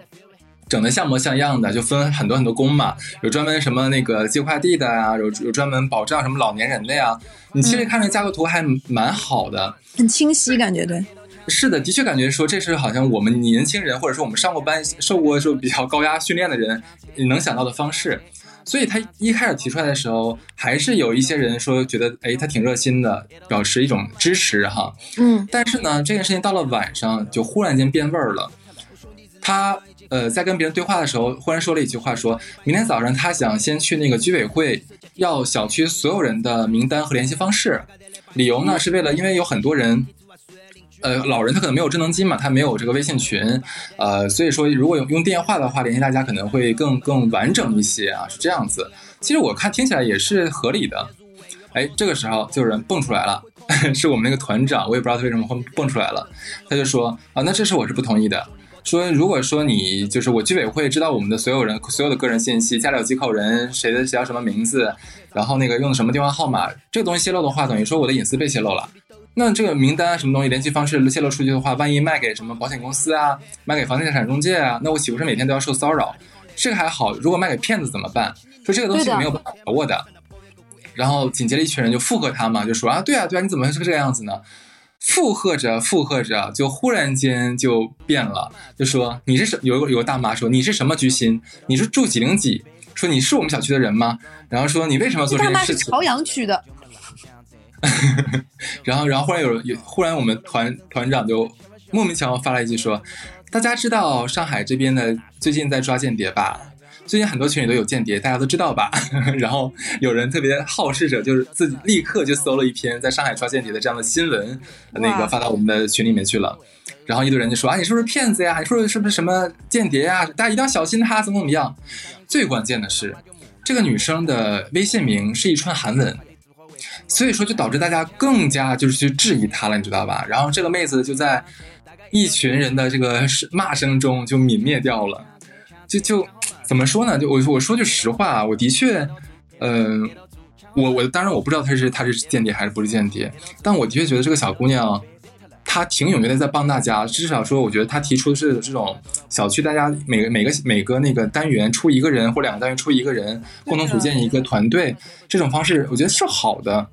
整的像模像样的，就分很多很多工嘛，有专门什么那个寄快递的呀，有有专门保障什么老年人的呀。你其实看这架构图还蛮好的，很清晰，感觉对。是的，的确感觉说这是好像我们年轻人，或者说我们上过班、受过就比较高压训练的人能想到的方式。所以他一开始提出来的时候，还是有一些人说觉得，哎，他挺热心的，表示一种支持哈。嗯但是呢，这件事情到了晚上就忽然间变味儿了。他呃在跟别人对话的时候，忽然说了一句话说，明天早上他想先去那个居委会要小区所有人的名单和联系方式，理由呢是为了因为有很多人。呃，老人他可能没有智能机嘛，他没有这个微信群，呃，所以说如果用用电话的话，联系大家可能会更更完整一些啊，是这样子。其实我看听起来也是合理的。哎，这个时候就有人蹦出来了，是我们那个团长，我也不知道他为什么会蹦出来了。他就说啊，那这事我是不同意的。说如果说你就是我居委会知道我们的所有人所有的个人信息，家里有几口人，谁的谁叫什么名字，然后那个用的什么电话号码，这个东西泄露的话，等于说我的隐私被泄露了。那这个名单什么东西联系方式泄露出去的话，万一卖给什么保险公司啊，卖给房地产中介啊，那我岂不是每天都要受骚扰？这个还好，如果卖给骗子怎么办？说这个东西没有把握的。然后紧接着一群人就附和他嘛，就说啊，对啊，对啊，你怎么会是这个样子呢？附和着附和着，就忽然间就变了，就说你是什有个有个大妈说你是什么居心？你是住几零几？说你是我们小区的人吗？然后说你为什么要做这大件事情？妈是朝阳区的，然后，然后忽然有人有，忽然我们团团长就莫名其妙发了一句说：“大家知道上海这边的最近在抓间谍吧？最近很多群里都有间谍，大家都知道吧？” 然后有人特别好事者，就是自己立刻就搜了一篇在上海抓间谍的这样的新闻，那个发到我们的群里面去了。然后一堆人就说：“啊，你是不是骗子呀？你说是不是什么间谍呀？大家一定要小心他，怎么怎么样？”最关键的是，这个女生的微信名是一串韩文。所以说就导致大家更加就是去质疑她了，你知道吧？然后这个妹子就在一群人的这个骂声中就泯灭掉了。就就怎么说呢？就我我说句实话啊，我的确，嗯、我我当然我不知道她是她是间谍还是不是间谍，但我的确觉得这个小姑娘。她挺踊跃的在帮大家，至少说，我觉得她提出的是这种小区大家每个每个每个那个单元出一个人或两个单元出一个人，共同组建一个团队，这种方式我觉得是好的。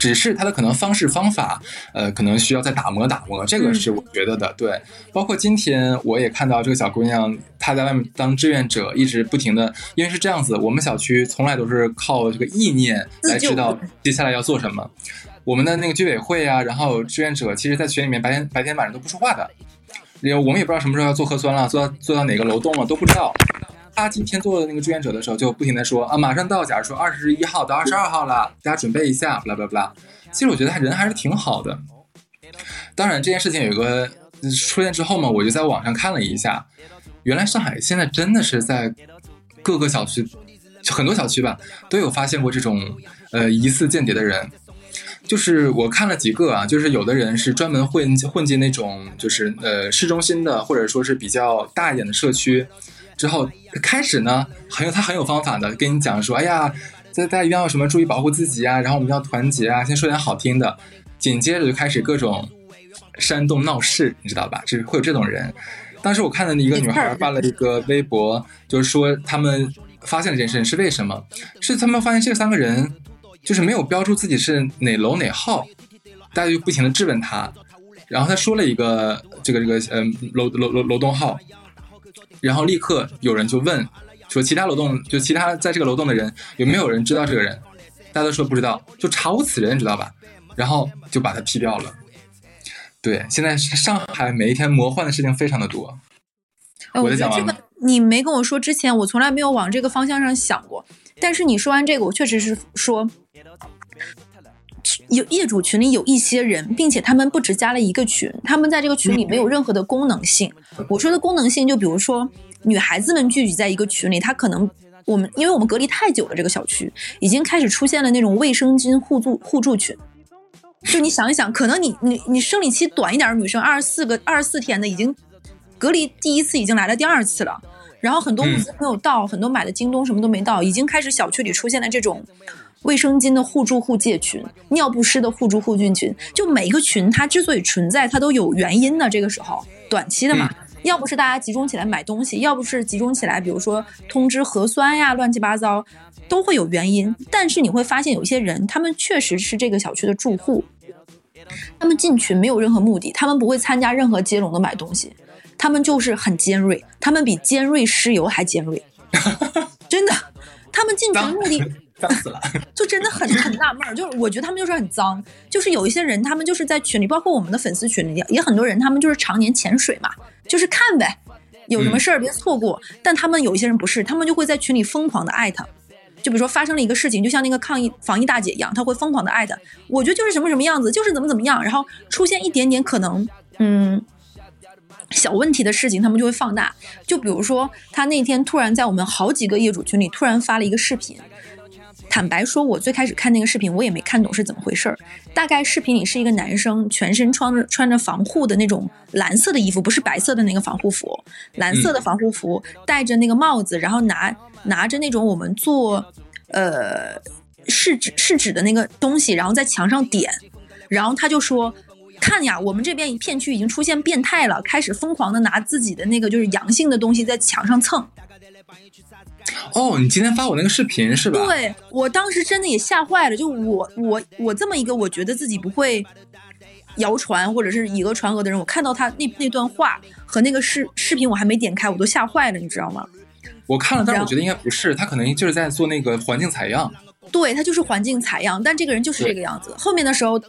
只是它的可能方式方法，呃，可能需要再打磨打磨，这个是我觉得的。对，包括今天我也看到这个小姑娘，她在外面当志愿者，一直不停的，因为是这样子，我们小区从来都是靠这个意念来知道接下来要做什么。我们的那个居委会啊，然后志愿者，其实在群里面白天白天晚上都不说话的，因为我们也不知道什么时候要做核酸了，做到做到哪个楼栋了都不知道。他今天做的那个志愿者的时候，就不停的说啊，马上到，假如说二十一号到二十二号了，大家准备一下，不啦不啦不啦。其实我觉得他人还是挺好的。当然，这件事情有个出现之后嘛，我就在网上看了一下，原来上海现在真的是在各个小区，很多小区吧，都有发现过这种呃疑似间谍的人。就是我看了几个啊，就是有的人是专门混混进那种就是呃市中心的，或者说是比较大一点的社区，之后开始呢很有他很有方法的跟你讲说，哎呀，在大家一定要什么注意保护自己啊，然后我们要团结啊，先说点好听的，紧接着就开始各种煽动闹事，你知道吧？就是会有这种人。当时我看到一个女孩发了一个微博，就是说他们发现了这件事情是为什么？是他们发现这三个人。就是没有标注自己是哪楼哪号，大家就不停的质问他，然后他说了一个这个这个嗯楼楼楼楼栋号，然后立刻有人就问说其他楼栋就其他在这个楼栋的人有没有人知道这个人？大家都说不知道，就查无此人，知道吧？然后就把他批掉了。对，现在上海每一天魔幻的事情非常的多。我觉得这个你没跟我说之前，我从来没有往这个方向上想过。但是你说完这个，我确实是说，有业主群里有一些人，并且他们不止加了一个群，他们在这个群里没有任何的功能性。我说的功能性，就比如说女孩子们聚集在一个群里，她可能我们因为我们隔离太久了，这个小区已经开始出现了那种卫生巾互助互助群。就你想一想，可能你你你生理期短一点的女生，二十四个二十四天的已经隔离第一次已经来了第二次了。然后很多物资没有到，很多买的京东什么都没到，已经开始小区里出现了这种卫生巾的互助互借群、尿不湿的互助互菌群。就每一个群它之所以存在，它都有原因的。这个时候短期的嘛，要不是大家集中起来买东西，要不是集中起来，比如说通知核酸呀，乱七八糟都会有原因。但是你会发现有一些人，他们确实是这个小区的住户，他们进群没有任何目的，他们不会参加任何接龙的买东西。他们就是很尖锐，他们比尖锐尸油还尖锐，真的。他们进群目的脏死了，就真的很很纳闷儿。就是我觉得他们就是很脏，就是有一些人，他们就是在群里，包括我们的粉丝群里，也很多人，他们就是常年潜水嘛，就是看呗，有什么事儿别错过。但他们有一些人不是，他们就会在群里疯狂的艾特，就比如说发生了一个事情，就像那个抗疫防疫大姐一样，他会疯狂的艾特，我觉得就是什么什么样子，就是怎么怎么样，然后出现一点点可能，嗯。小问题的事情，他们就会放大。就比如说，他那天突然在我们好几个业主群里突然发了一个视频。坦白说，我最开始看那个视频，我也没看懂是怎么回事儿。大概视频里是一个男生，全身穿着穿着防护的那种蓝色的衣服，不是白色的那个防护服，蓝色的防护服，戴着那个帽子，然后拿拿着那种我们做呃试纸试纸的那个东西，然后在墙上点，然后他就说。看呀，我们这边一片区已经出现变态了，开始疯狂的拿自己的那个就是阳性的东西在墙上蹭。哦，你今天发我那个视频是吧？对我当时真的也吓坏了，就我我我这么一个我觉得自己不会谣传或者是以讹传讹的人，我看到他那那段话和那个视视频，我还没点开，我都吓坏了，你知道吗？我看了，但是我觉得应该不是，他可能就是在做那个环境采样。对他就是环境采样，但这个人就是这个样子。后面的时候。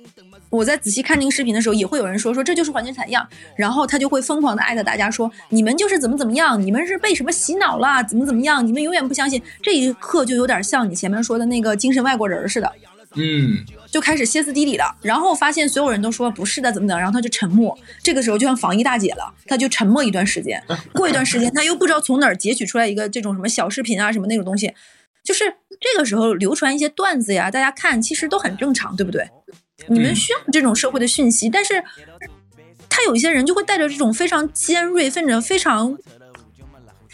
我在仔细看那个视频的时候，也会有人说说这就是环境采样，然后他就会疯狂的艾特大家说你们就是怎么怎么样，你们是被什么洗脑了，怎么怎么样，你们永远不相信。这一刻就有点像你前面说的那个精神外国人似的，嗯，就开始歇斯底里了。然后发现所有人都说不是的，怎么怎么，然后他就沉默。这个时候就像防疫大姐了，他就沉默一段时间。过一段时间，他又不知道从哪儿截取出来一个这种什么小视频啊什么那种东西，就是这个时候流传一些段子呀，大家看其实都很正常，对不对？你们需要这种社会的讯息，但是他有一些人就会带着这种非常尖锐、甚至非常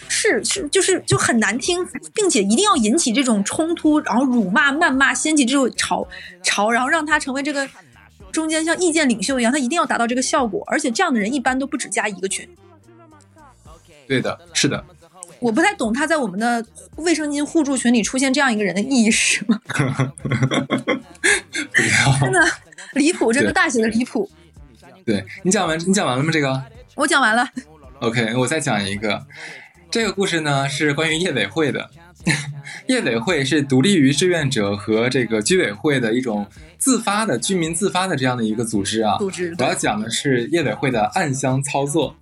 是是就是就很难听，并且一定要引起这种冲突，然后辱骂、谩骂，掀起这种潮潮，然后让他成为这个中间像意见领袖一样，他一定要达到这个效果。而且这样的人一般都不止加一个群。对的，是的。我不太懂他在我们的卫生巾互助群里出现这样一个人的意义是什么？真的离谱，真的大写的离谱。对你讲完，你讲完了吗？这个我讲完了。OK，我再讲一个。这个故事呢是关于业委会的。业委会是独立于志愿者和这个居委会的一种自发的居民自发的这样的一个组织啊。组织。我要讲的是业委会的暗箱操作。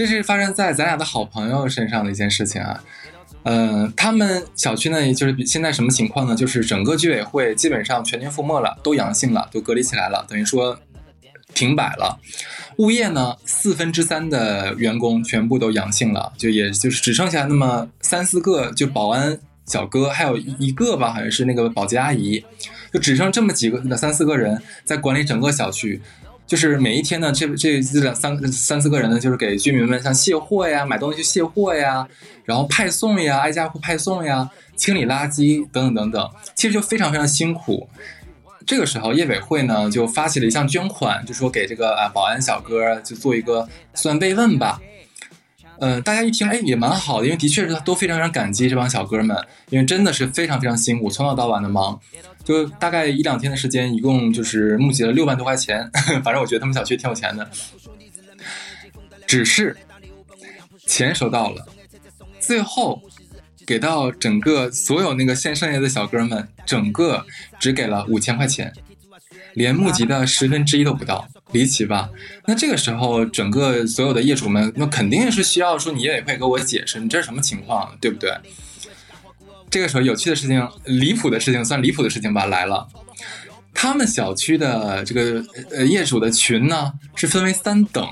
这是发生在咱俩的好朋友身上的一件事情啊。嗯，他们小区呢，也就是比现在什么情况呢？就是整个居委会基本上全军覆没了，都阳性了，都隔离起来了，等于说停摆了。物业呢，四分之三的员工全部都阳性了，就也就是只剩下那么三四个，就保安小哥还有一个吧，好像是那个保洁阿姨，就只剩这么几个三四个人在管理整个小区。就是每一天呢，这这这两三三四个人呢，就是给居民们像卸货呀、买东西卸货呀，然后派送呀、挨家户派送呀、清理垃圾等等等等，其实就非常非常辛苦。这个时候，业委会呢就发起了一项捐款，就说给这个啊保安小哥就做一个算慰问吧。嗯，大家一听，哎，也蛮好的，因为的确是都非常非常感激这帮小哥们，因为真的是非常非常辛苦，从早到晚的忙，就大概一两天的时间，一共就是募集了六万多块钱，反正我觉得他们小区挺有钱的。只是钱收到了，最后给到整个所有那个县剩下的小哥们，整个只给了五千块钱，连募集的十分之一都不到，离奇吧？那这个时候，整个所有的业主们，那肯定是需要说你业委会给我解释，你这是什么情况，对不对？这个时候，有趣的事情、离谱的事情，算离谱的事情吧，来了。他们小区的这个呃业主的群呢，是分为三等，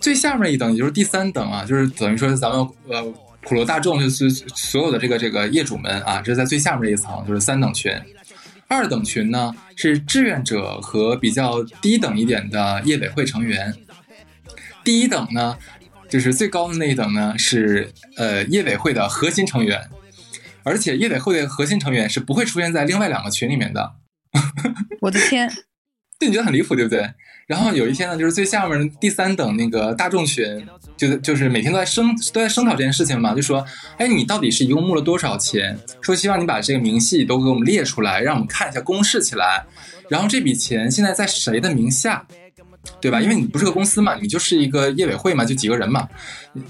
最下面一等，也就是第三等啊，就是等于说咱们呃普罗大众，就是所有的这个这个业主们啊，这是在最下面这一层，就是三等群。二等群呢是志愿者和比较低等一点的业委会成员。第一等呢，就是最高的那一等呢是呃业委会的核心成员，而且业委会的核心成员是不会出现在另外两个群里面的。我的天，对，你觉得很离谱，对不对？然后有一天呢，就是最下面第三等那个大众群，就就是每天都在声都在声讨这件事情嘛，就说，哎，你到底是一共募了多少钱？说希望你把这个明细都给我们列出来，让我们看一下公示起来。然后这笔钱现在在谁的名下，对吧？因为你不是个公司嘛，你就是一个业委会嘛，就几个人嘛，你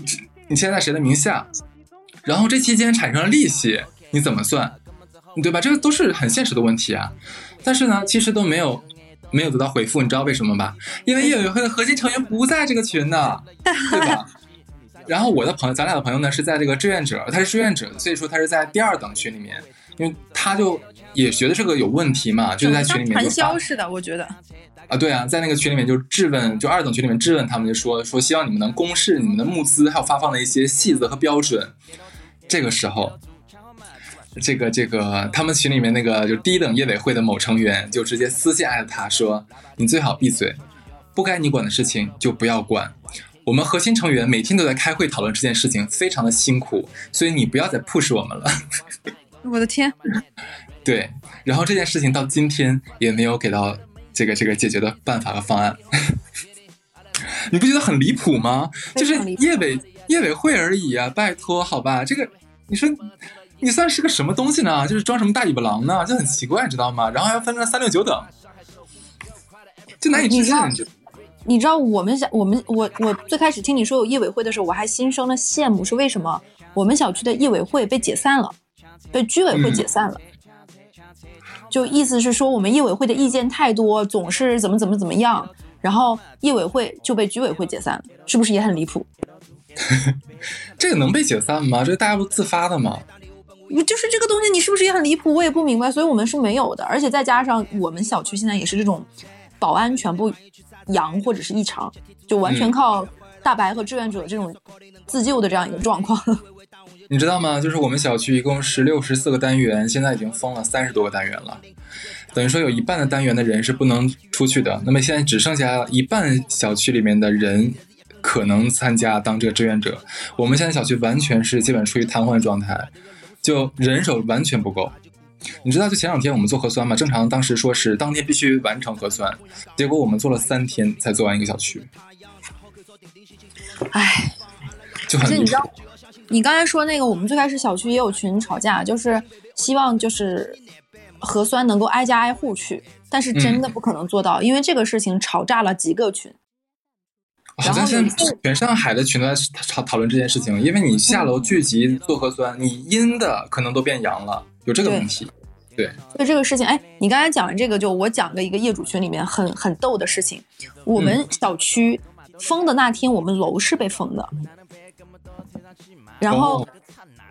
你现在在谁的名下？然后这期间产生了利息，你怎么算？对吧？这个都是很现实的问题啊。但是呢，其实都没有没有得到回复，你知道为什么吧？因为业委会的核心成员不在这个群呢，对吧？然后我的朋友，咱俩的朋友呢是在这个志愿者，他是志愿者，所以说他是在第二等群里面，因为他就也觉得这个有问题嘛，就在群里面传销似的，我觉得啊，对啊，在那个群里面就质问，就二等群里面质问他们，就说说希望你们能公示你们的募资还有发放的一些细则和标准。这个时候。这个这个，他们群里面那个就低等业委会的某成员就直接私信艾特他说：“你最好闭嘴，不该你管的事情就不要管。我们核心成员每天都在开会讨论这件事情，非常的辛苦，所以你不要再 push 我们了。”我的天！对，然后这件事情到今天也没有给到这个这个解决的办法和方案，你不觉得很离谱吗？就是业委业委会而已啊，拜托好吧，这个你说。你算是个什么东西呢？就是装什么大尾巴狼呢？就很奇怪，知道吗？然后还要分成三六九等，就难以置信。你知道我们小我们我我最开始听你说有业委会的时候，我还心生了羡慕，是为什么？我们小区的业委会被解散了，被居委会解散了。就意思是说，我们业委会的意见太多，总是怎么怎么怎么样，然后业委会就被居委会解散了，是不是也很离谱？这个能被解散吗？这大家不自发的吗？你就是这个东西，你是不是也很离谱？我也不明白，所以我们是没有的。而且再加上我们小区现在也是这种保安全部阳或者是异常，就完全靠大白和志愿者这种自救的这样一个状况。你知道吗？就是我们小区一共是六十四个单元，现在已经封了三十多个单元了，等于说有一半的单元的人是不能出去的。那么现在只剩下一半小区里面的人可能参加当这个志愿者。我们现在小区完全是基本处于瘫痪状态。就人手完全不够，你知道，就前两天我们做核酸嘛，正常当时说是当天必须完成核酸，结果我们做了三天才做完一个小区。唉，就很。你知道，你刚才说那个，我们最开始小区也有群吵架，就是希望就是核酸能够挨家挨户去，但是真的不可能做到，因为这个事情吵炸了几个群。好像现在全上海的群都在讨讨论这件事情，因为你下楼聚集做核酸，你阴的可能都变阳了，有这个问题。对，所以这个事情，哎，你刚才讲完这个，就我讲的一个业主群里面很很逗的事情。我们小区封的那天，我们楼是被封的，然后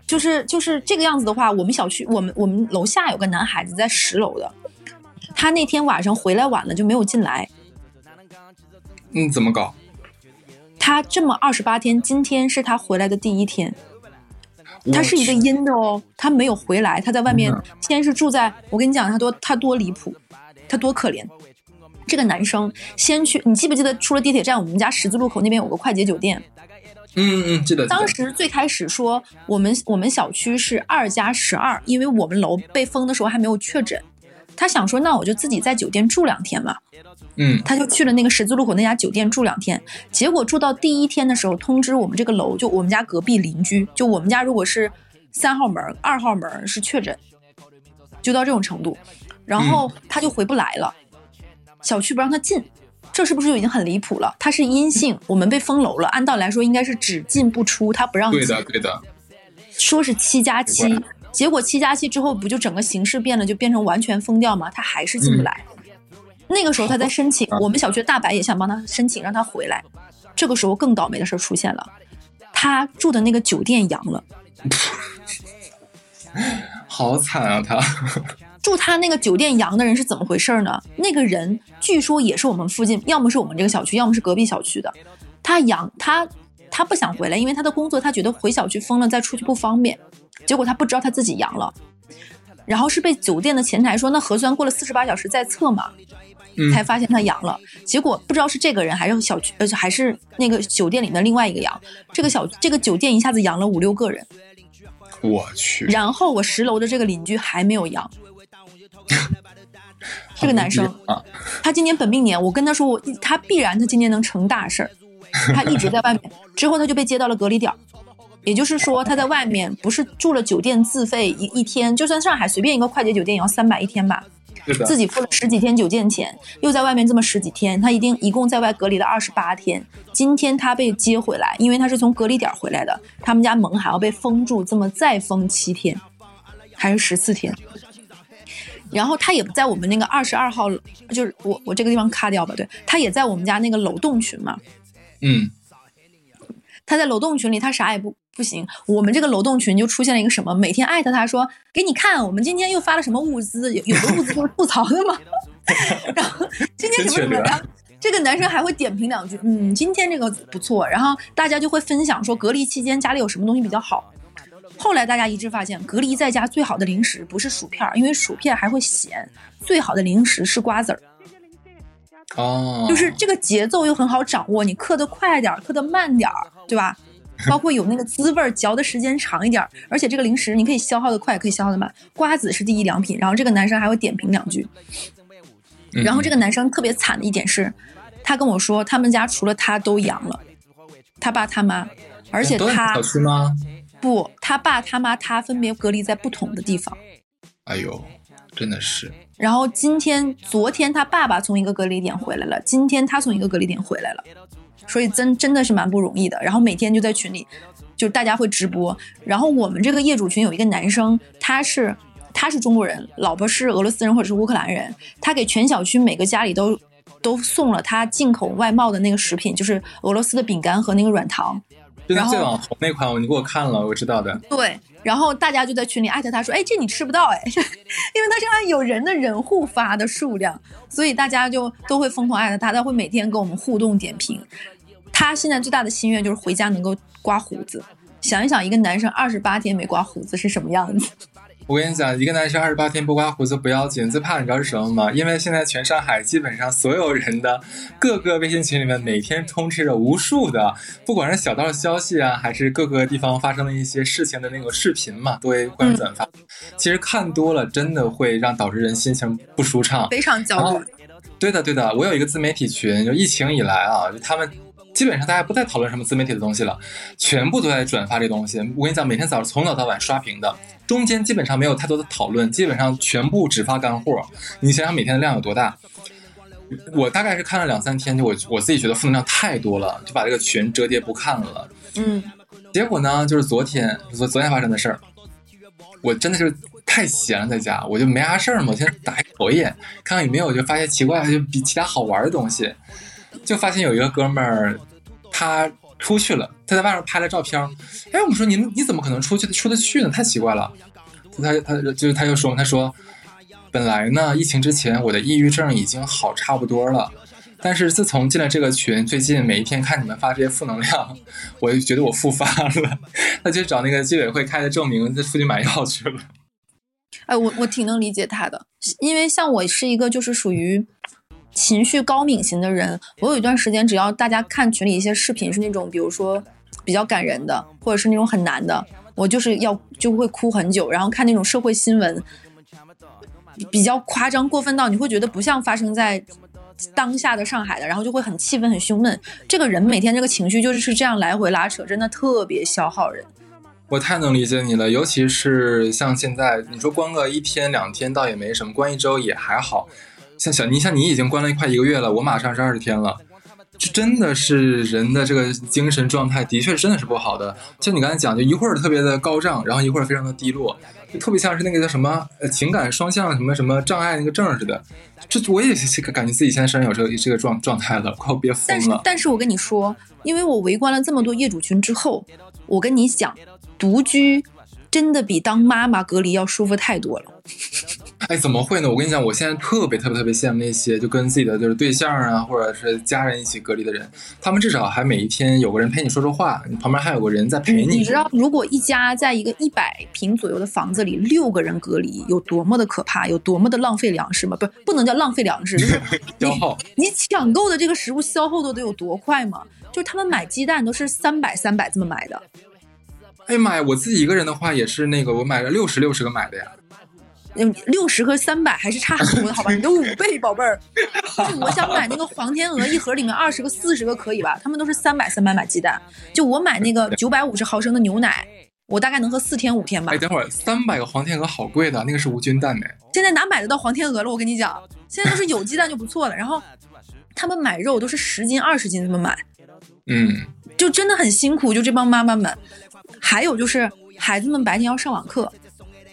就是就是这个样子的话，我们小区我们我们楼下有个男孩子在十楼的，他那天晚上回来晚了就没有进来。嗯，怎么搞？他这么二十八天，今天是他回来的第一天。他是一个阴的哦，他没有回来，他在外面先是住在。我跟你讲，他多他多离谱，他多可怜。这个男生先去，你记不记得出了地铁站，我们家十字路口那边有个快捷酒店？嗯嗯，记得。当时最开始说我们我们小区是二加十二，因为我们楼被封的时候还没有确诊。他想说，那我就自己在酒店住两天嘛。嗯，他就去了那个十字路口那家酒店住两天。结果住到第一天的时候，通知我们这个楼，就我们家隔壁邻居，就我们家如果是三号门、二号门是确诊，就到这种程度。然后他就回不来了，小区不让他进，这是不是就已经很离谱了？他是阴性，我们被封楼了，按道理来说应该是只进不出，他不让进。对的，对的。说是七加七，结果七加七之后不就整个形势变了，就变成完全封掉吗？他还是进不来。那个时候他在申请，我们小区的大白也想帮他申请让他回来。这个时候更倒霉的事出现了，他住的那个酒店阳了。好惨啊！他住他那个酒店阳的人是怎么回事呢？那个人据说也是我们附近，要么是我们这个小区，要么是隔壁小区的。他阳他他不想回来，因为他的工作他觉得回小区封了再出去不方便。结果他不知道他自己阳了，然后是被酒店的前台说那核酸过了四十八小时再测嘛，才发现他阳了。结果不知道是这个人还是小区呃还是那个酒店里面另外一个阳，这个小这个酒店一下子阳了五六个人。我去！然后我十楼的这个邻居还没有阳，这个男生啊，他今年本命年，我跟他说我他必然他今年能成大事儿，他一直在外面，之后他就被接到了隔离点儿，也就是说他在外面不是住了酒店自费一一天，就算上海随便一个快捷酒店也要三百一天吧。自己付了十几天酒店钱，又在外面这么十几天，他一定一共在外隔离了二十八天。今天他被接回来，因为他是从隔离点回来的，他们家门还要被封住，这么再封七天，还是十四天。然后他也不在我们那个二十二号，就是我我这个地方卡掉吧，对他也在我们家那个楼栋群嘛，嗯。他在楼栋群里，他啥也不不行。我们这个楼栋群就出现了一个什么，每天艾特他说给你看，我们今天又发了什么物资，有有的物资就是吐槽的嘛。然后今天什么什么，这个男生还会点评两句，嗯，今天这个不错。然后大家就会分享说隔离期间家里有什么东西比较好。后来大家一致发现，隔离在家最好的零食不是薯片，因为薯片还会咸，最好的零食是瓜子儿。哦，就是这个节奏又很好掌握，你嗑得快点儿，嗑得慢点儿，对吧？包括有那个滋味儿，嚼的时间长一点儿，而且这个零食你可以消耗的快，可以消耗的慢。瓜子是第一良品，然后这个男生还会点评两句。然后这个男生特别惨的一点是，他跟我说他们家除了他都阳了，他爸他妈，而且他吗？不，他爸他妈他分别隔离在不同的地方。哎呦，真的是。然后今天、昨天他爸爸从一个隔离点回来了，今天他从一个隔离点回来了，所以真真的是蛮不容易的。然后每天就在群里，就大家会直播。然后我们这个业主群有一个男生，他是他是中国人，老婆是俄罗斯人或者是乌克兰人，他给全小区每个家里都都送了他进口外贸的那个食品，就是俄罗斯的饼干和那个软糖。然后最网红那款，你给我看了，我知道的。对。然后大家就在群里艾特他说：“哎，这你吃不到哎，因为他是按有人的人户发的数量，所以大家就都会疯狂艾特他，他会每天跟我们互动点评。他现在最大的心愿就是回家能够刮胡子。想一想，一个男生二十八天没刮胡子是什么样子？”我跟你讲，一个男生二十八天不刮胡子不要紧，最怕你知道是什么吗？因为现在全上海基本上所有人的各个微信群里面，每天充斥着无数的，不管是小道消息啊，还是各个地方发生的一些事情的那个视频嘛，都会关注转发。其实看多了，真的会让导致人心情不舒畅，非常焦虑。对的，对的，我有一个自媒体群，就疫情以来啊，就他们。基本上大家不再讨论什么自媒体的东西了，全部都在转发这东西。我跟你讲，每天早上从早到晚刷屏的，中间基本上没有太多的讨论，基本上全部只发干货。你想想每天的量有多大？我大概是看了两三天，就我我自己觉得负能量太多了，就把这个群折叠不看了。嗯，结果呢，就是昨天昨昨天发生的事儿，我真的是太闲了，在家我就没啥事儿嘛，我先打开首页看看有没有就发现奇怪就比其他好玩的东西。就发现有一个哥们儿，他出去了，他在外面拍了照片。哎，我们说你你怎么可能出去出得去呢？太奇怪了。他他就是他就说他说，本来呢，疫情之前我的抑郁症已经好差不多了，但是自从进了这个群，最近每一天看你们发这些负能量，我就觉得我复发了。他就找那个居委会开的证明，再出去买药去了。哎，我我挺能理解他的，因为像我是一个就是属于。情绪高敏型的人，我有一段时间，只要大家看群里一些视频是那种，比如说比较感人的，或者是那种很难的，我就是要就会哭很久。然后看那种社会新闻，比较夸张过分到你会觉得不像发生在当下的上海的，然后就会很气愤、很胸闷。这个人每天这个情绪就是这样来回拉扯，真的特别消耗人。我太能理解你了，尤其是像现在，你说关个一天两天倒也没什么，关一周也还好。像小你像你已经关了快一个月了，我马上是二十天了，这真的是人的这个精神状态，的确真的是不好的。像你刚才讲，就一会儿特别的高涨，然后一会儿非常的低落，就特别像是那个叫什么呃情感双向什么什么障碍那个症似的。这我也感觉自己现在身上有这个这个状状态了，快要憋疯但是，但是我跟你说，因为我围观了这么多业主群之后，我跟你讲，独居真的比当妈妈隔离要舒服太多了。哎，怎么会呢？我跟你讲，我现在特别特别特别羡慕那些就跟自己的就是对象啊，或者是家人一起隔离的人，他们至少还每一天有个人陪你说说话，你旁边还有个人在陪你。你知道，如果一家在一个一百平左右的房子里，六个人隔离有多么的可怕，有多么的浪费粮食吗？不，不能叫浪费粮食，就是 消耗。你抢购的这个食物消耗的得有多快吗？就是他们买鸡蛋都是三百三百这么买的。哎呀妈呀，我自己一个人的话也是那个，我买了六十六十个买的呀。嗯，六十和三百还是差很多的，好吧？你的五倍，宝贝儿。就我想买那个黄天鹅，一盒里面二十个、四十个可以吧？他们都是三百、三百买鸡蛋。就我买那个九百五十毫升的牛奶，我大概能喝四天五天吧。哎，等会儿，三百个黄天鹅好贵的，那个是无菌蛋呢。现在哪买得到黄天鹅了？我跟你讲，现在都是有鸡蛋就不错了。然后他们买肉都是十斤、二十斤这么买，嗯，就真的很辛苦。就这帮妈妈们，还有就是孩子们白天要上网课。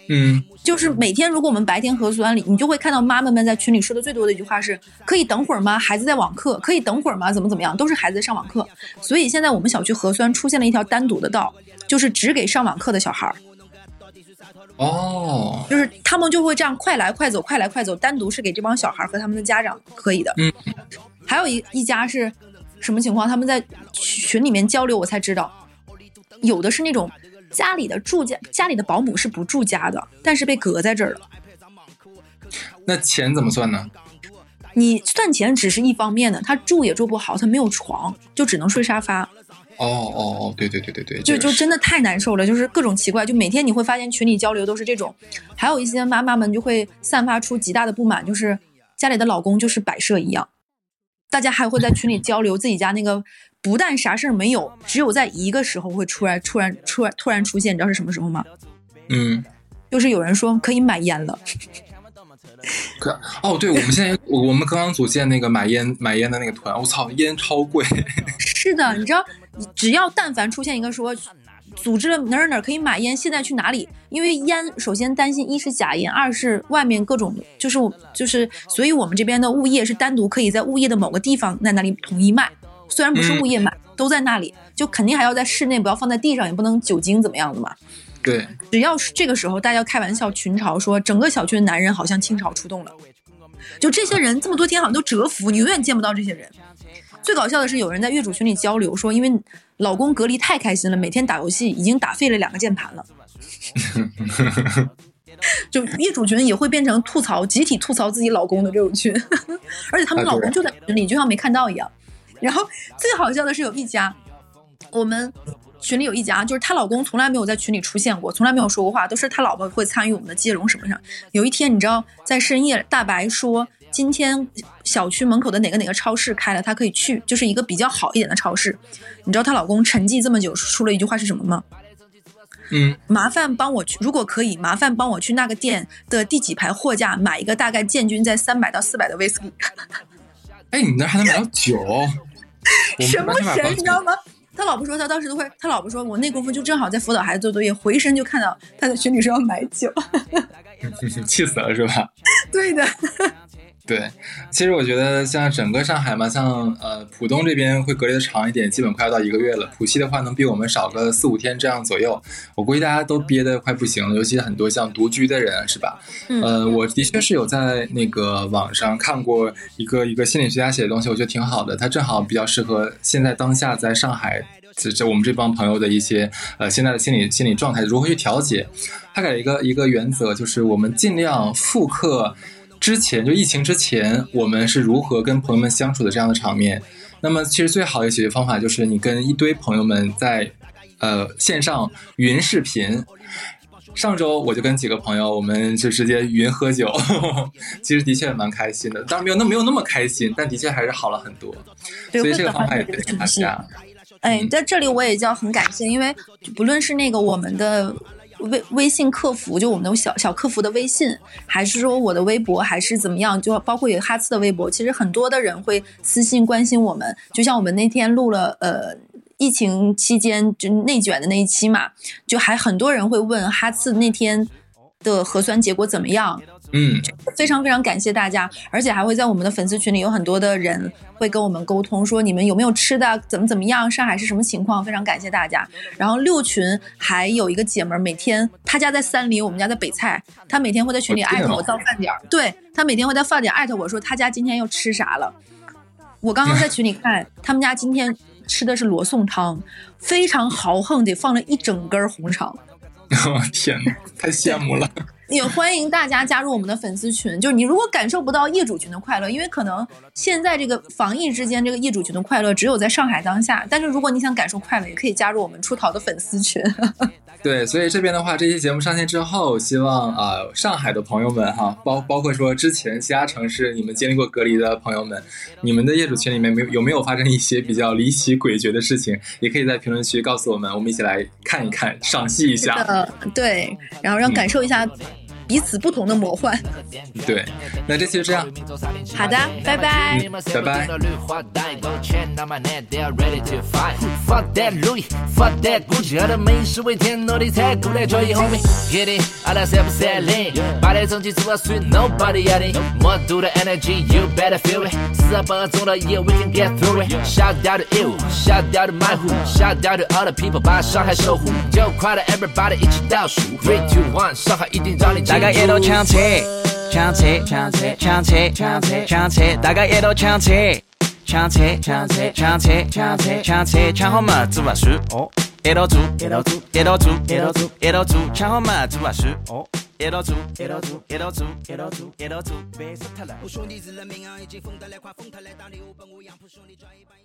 嗯，就是每天，如果我们白天核酸里，你就会看到妈妈们在群里说的最多的一句话是：可以等会儿吗？孩子在网课，可以等会儿吗？怎么怎么样？都是孩子在上网课。所以现在我们小区核酸出现了一条单独的道，就是只给上网课的小孩儿。哦，就是他们就会这样快来快走，快来快走，单独是给这帮小孩和他们的家长可以的。嗯，还有一一家是什么情况？他们在群里面交流，我才知道，有的是那种。家里的住家，家里的保姆是不住家的，但是被隔在这儿了。那钱怎么算呢？你算钱只是一方面的，他住也住不好，他没有床，就只能睡沙发。哦哦哦，对对对对对，就就真的太难受了，就是各种奇怪，就每天你会发现群里交流都是这种，还有一些妈妈们就会散发出极大的不满，就是家里的老公就是摆设一样。大家还会在群里交流自己家那个。不但啥事儿没有，只有在一个时候会出来、突然、突然、突然出现，你知道是什么时候吗？嗯，就是有人说可以买烟了。可哦，对，我们现在我我们刚刚组建那个买烟 买烟的那个团，我操，烟超贵。是的，你知道，只要但凡出现一个说组织了哪儿哪儿可以买烟，现在去哪里？因为烟首先担心一是假烟，二是外面各种就是就是，所以我们这边的物业是单独可以在物业的某个地方在那里统一卖。虽然不是物业买，都在那里，就肯定还要在室内，不要放在地上，也不能酒精怎么样的嘛。对，只要是这个时候，大家开玩笑群嘲说，整个小区的男人好像倾巢出动了。就这些人这么多天好像都蛰伏，你永远见不到这些人。最搞笑的是，有人在业主群里交流说，因为老公隔离太开心了，每天打游戏已经打废了两个键盘了。就业主群也会变成吐槽，集体吐槽自己老公的这种群，而且他们老公就在群里，就像没看到一样。然后最好笑的是有一家，我们群里有一家，就是她老公从来没有在群里出现过，从来没有说过话，都是他老婆会参与我们的接龙什么上。有一天，你知道在深夜，大白说今天小区门口的哪个哪个超市开了，她可以去，就是一个比较好一点的超市。你知道她老公沉寂这么久，说了一句话是什么吗？嗯，麻烦帮我去，如果可以，麻烦帮我去那个店的第几排货架买一个大概建军在三百到四百的威士忌。哎，你那还能买到 酒？什么神，你知道吗？他老婆说他当时都会，他老婆说我那功夫就正好在辅导孩子做作业，回身就看到他在群里说要买酒，气死了是吧？对的。对，其实我觉得像整个上海嘛，像呃浦东这边会隔离的长一点，基本快要到一个月了。浦西的话能比我们少个四五天这样左右。我估计大家都憋得快不行了，尤其很多像独居的人，是吧？呃，我的确是有在那个网上看过一个一个心理学家写的东西，我觉得挺好的。他正好比较适合现在当下在上海这这我们这帮朋友的一些呃现在的心理心理状态如何去调节。他给了一个一个原则，就是我们尽量复刻。之前就疫情之前，我们是如何跟朋友们相处的这样的场面？那么其实最好的解决方法就是你跟一堆朋友们在，呃线上云视频。上周我就跟几个朋友，我们就直接云喝酒，其实的确蛮开心的。当然没有那没有那么开心，但的确还是好了很多。所以这个方法也推荐大家。哎，在这里我也要很感谢，因为不论是那个我们的。微微信客服，就我们的小小客服的微信，还是说我的微博，还是怎么样？就包括有哈次的微博，其实很多的人会私信关心我们。就像我们那天录了呃疫情期间就内卷的那一期嘛，就还很多人会问哈次那天的核酸结果怎么样。嗯，非常非常感谢大家，而且还会在我们的粉丝群里有很多的人会跟我们沟通，说你们有没有吃的，怎么怎么样，上海是什么情况？非常感谢大家。然后六群还有一个姐们儿，每天她家在三林，我们家在北蔡，她每天会在群里艾特我到饭点儿，对她每天会在饭点艾特我说她家今天又吃啥了。我刚刚在群里看，他们家今天吃的是罗宋汤，非常豪横，得放了一整根红肠。天哪，太羡慕了。也欢迎大家加入我们的粉丝群。就是你如果感受不到业主群的快乐，因为可能现在这个防疫之间，这个业主群的快乐只有在上海当下。但是如果你想感受快乐，也可以加入我们出逃的粉丝群。对，所以这边的话，这期节目上线之后，希望啊，上海的朋友们哈，包包括说之前其他城市你们经历过隔离的朋友们，你们的业主群里面没有有没有发生一些比较离奇诡谲的事情，也可以在评论区告诉我们，我们一起来看一看，赏析一下。对，然后让感受一下。彼此不同的魔幻。对，那这期就这样。好的，拜拜，拜拜。Fuck that Louis, fuck that Gucci，喝的美食为天，努力才够来交易 homie。Get it, 点成绩做到水，nobody yelling。魔都的 energy, you better feel it。四十八中的夜，we can get through it。Shout out to you, shout out to my who, shout out to all the people，把上海守护。就快乐，everybody 一起倒数，three two one，上海一定让你。大家也都抢车，抢车，抢车，抢车，抢车，抢车，大家也都抢车。抢车，抢车，抢车，抢车，抢车，抢好嘛，做啊数哦，一道做，一道做，一道做，一道做，一道做，抢好嘛，做啊数哦，一道做，一道做，一道做，一道做，一道做，别说他了。我兄弟是人民啊，已经疯得来，快疯他来，当礼物本我杨浦兄弟赚一半。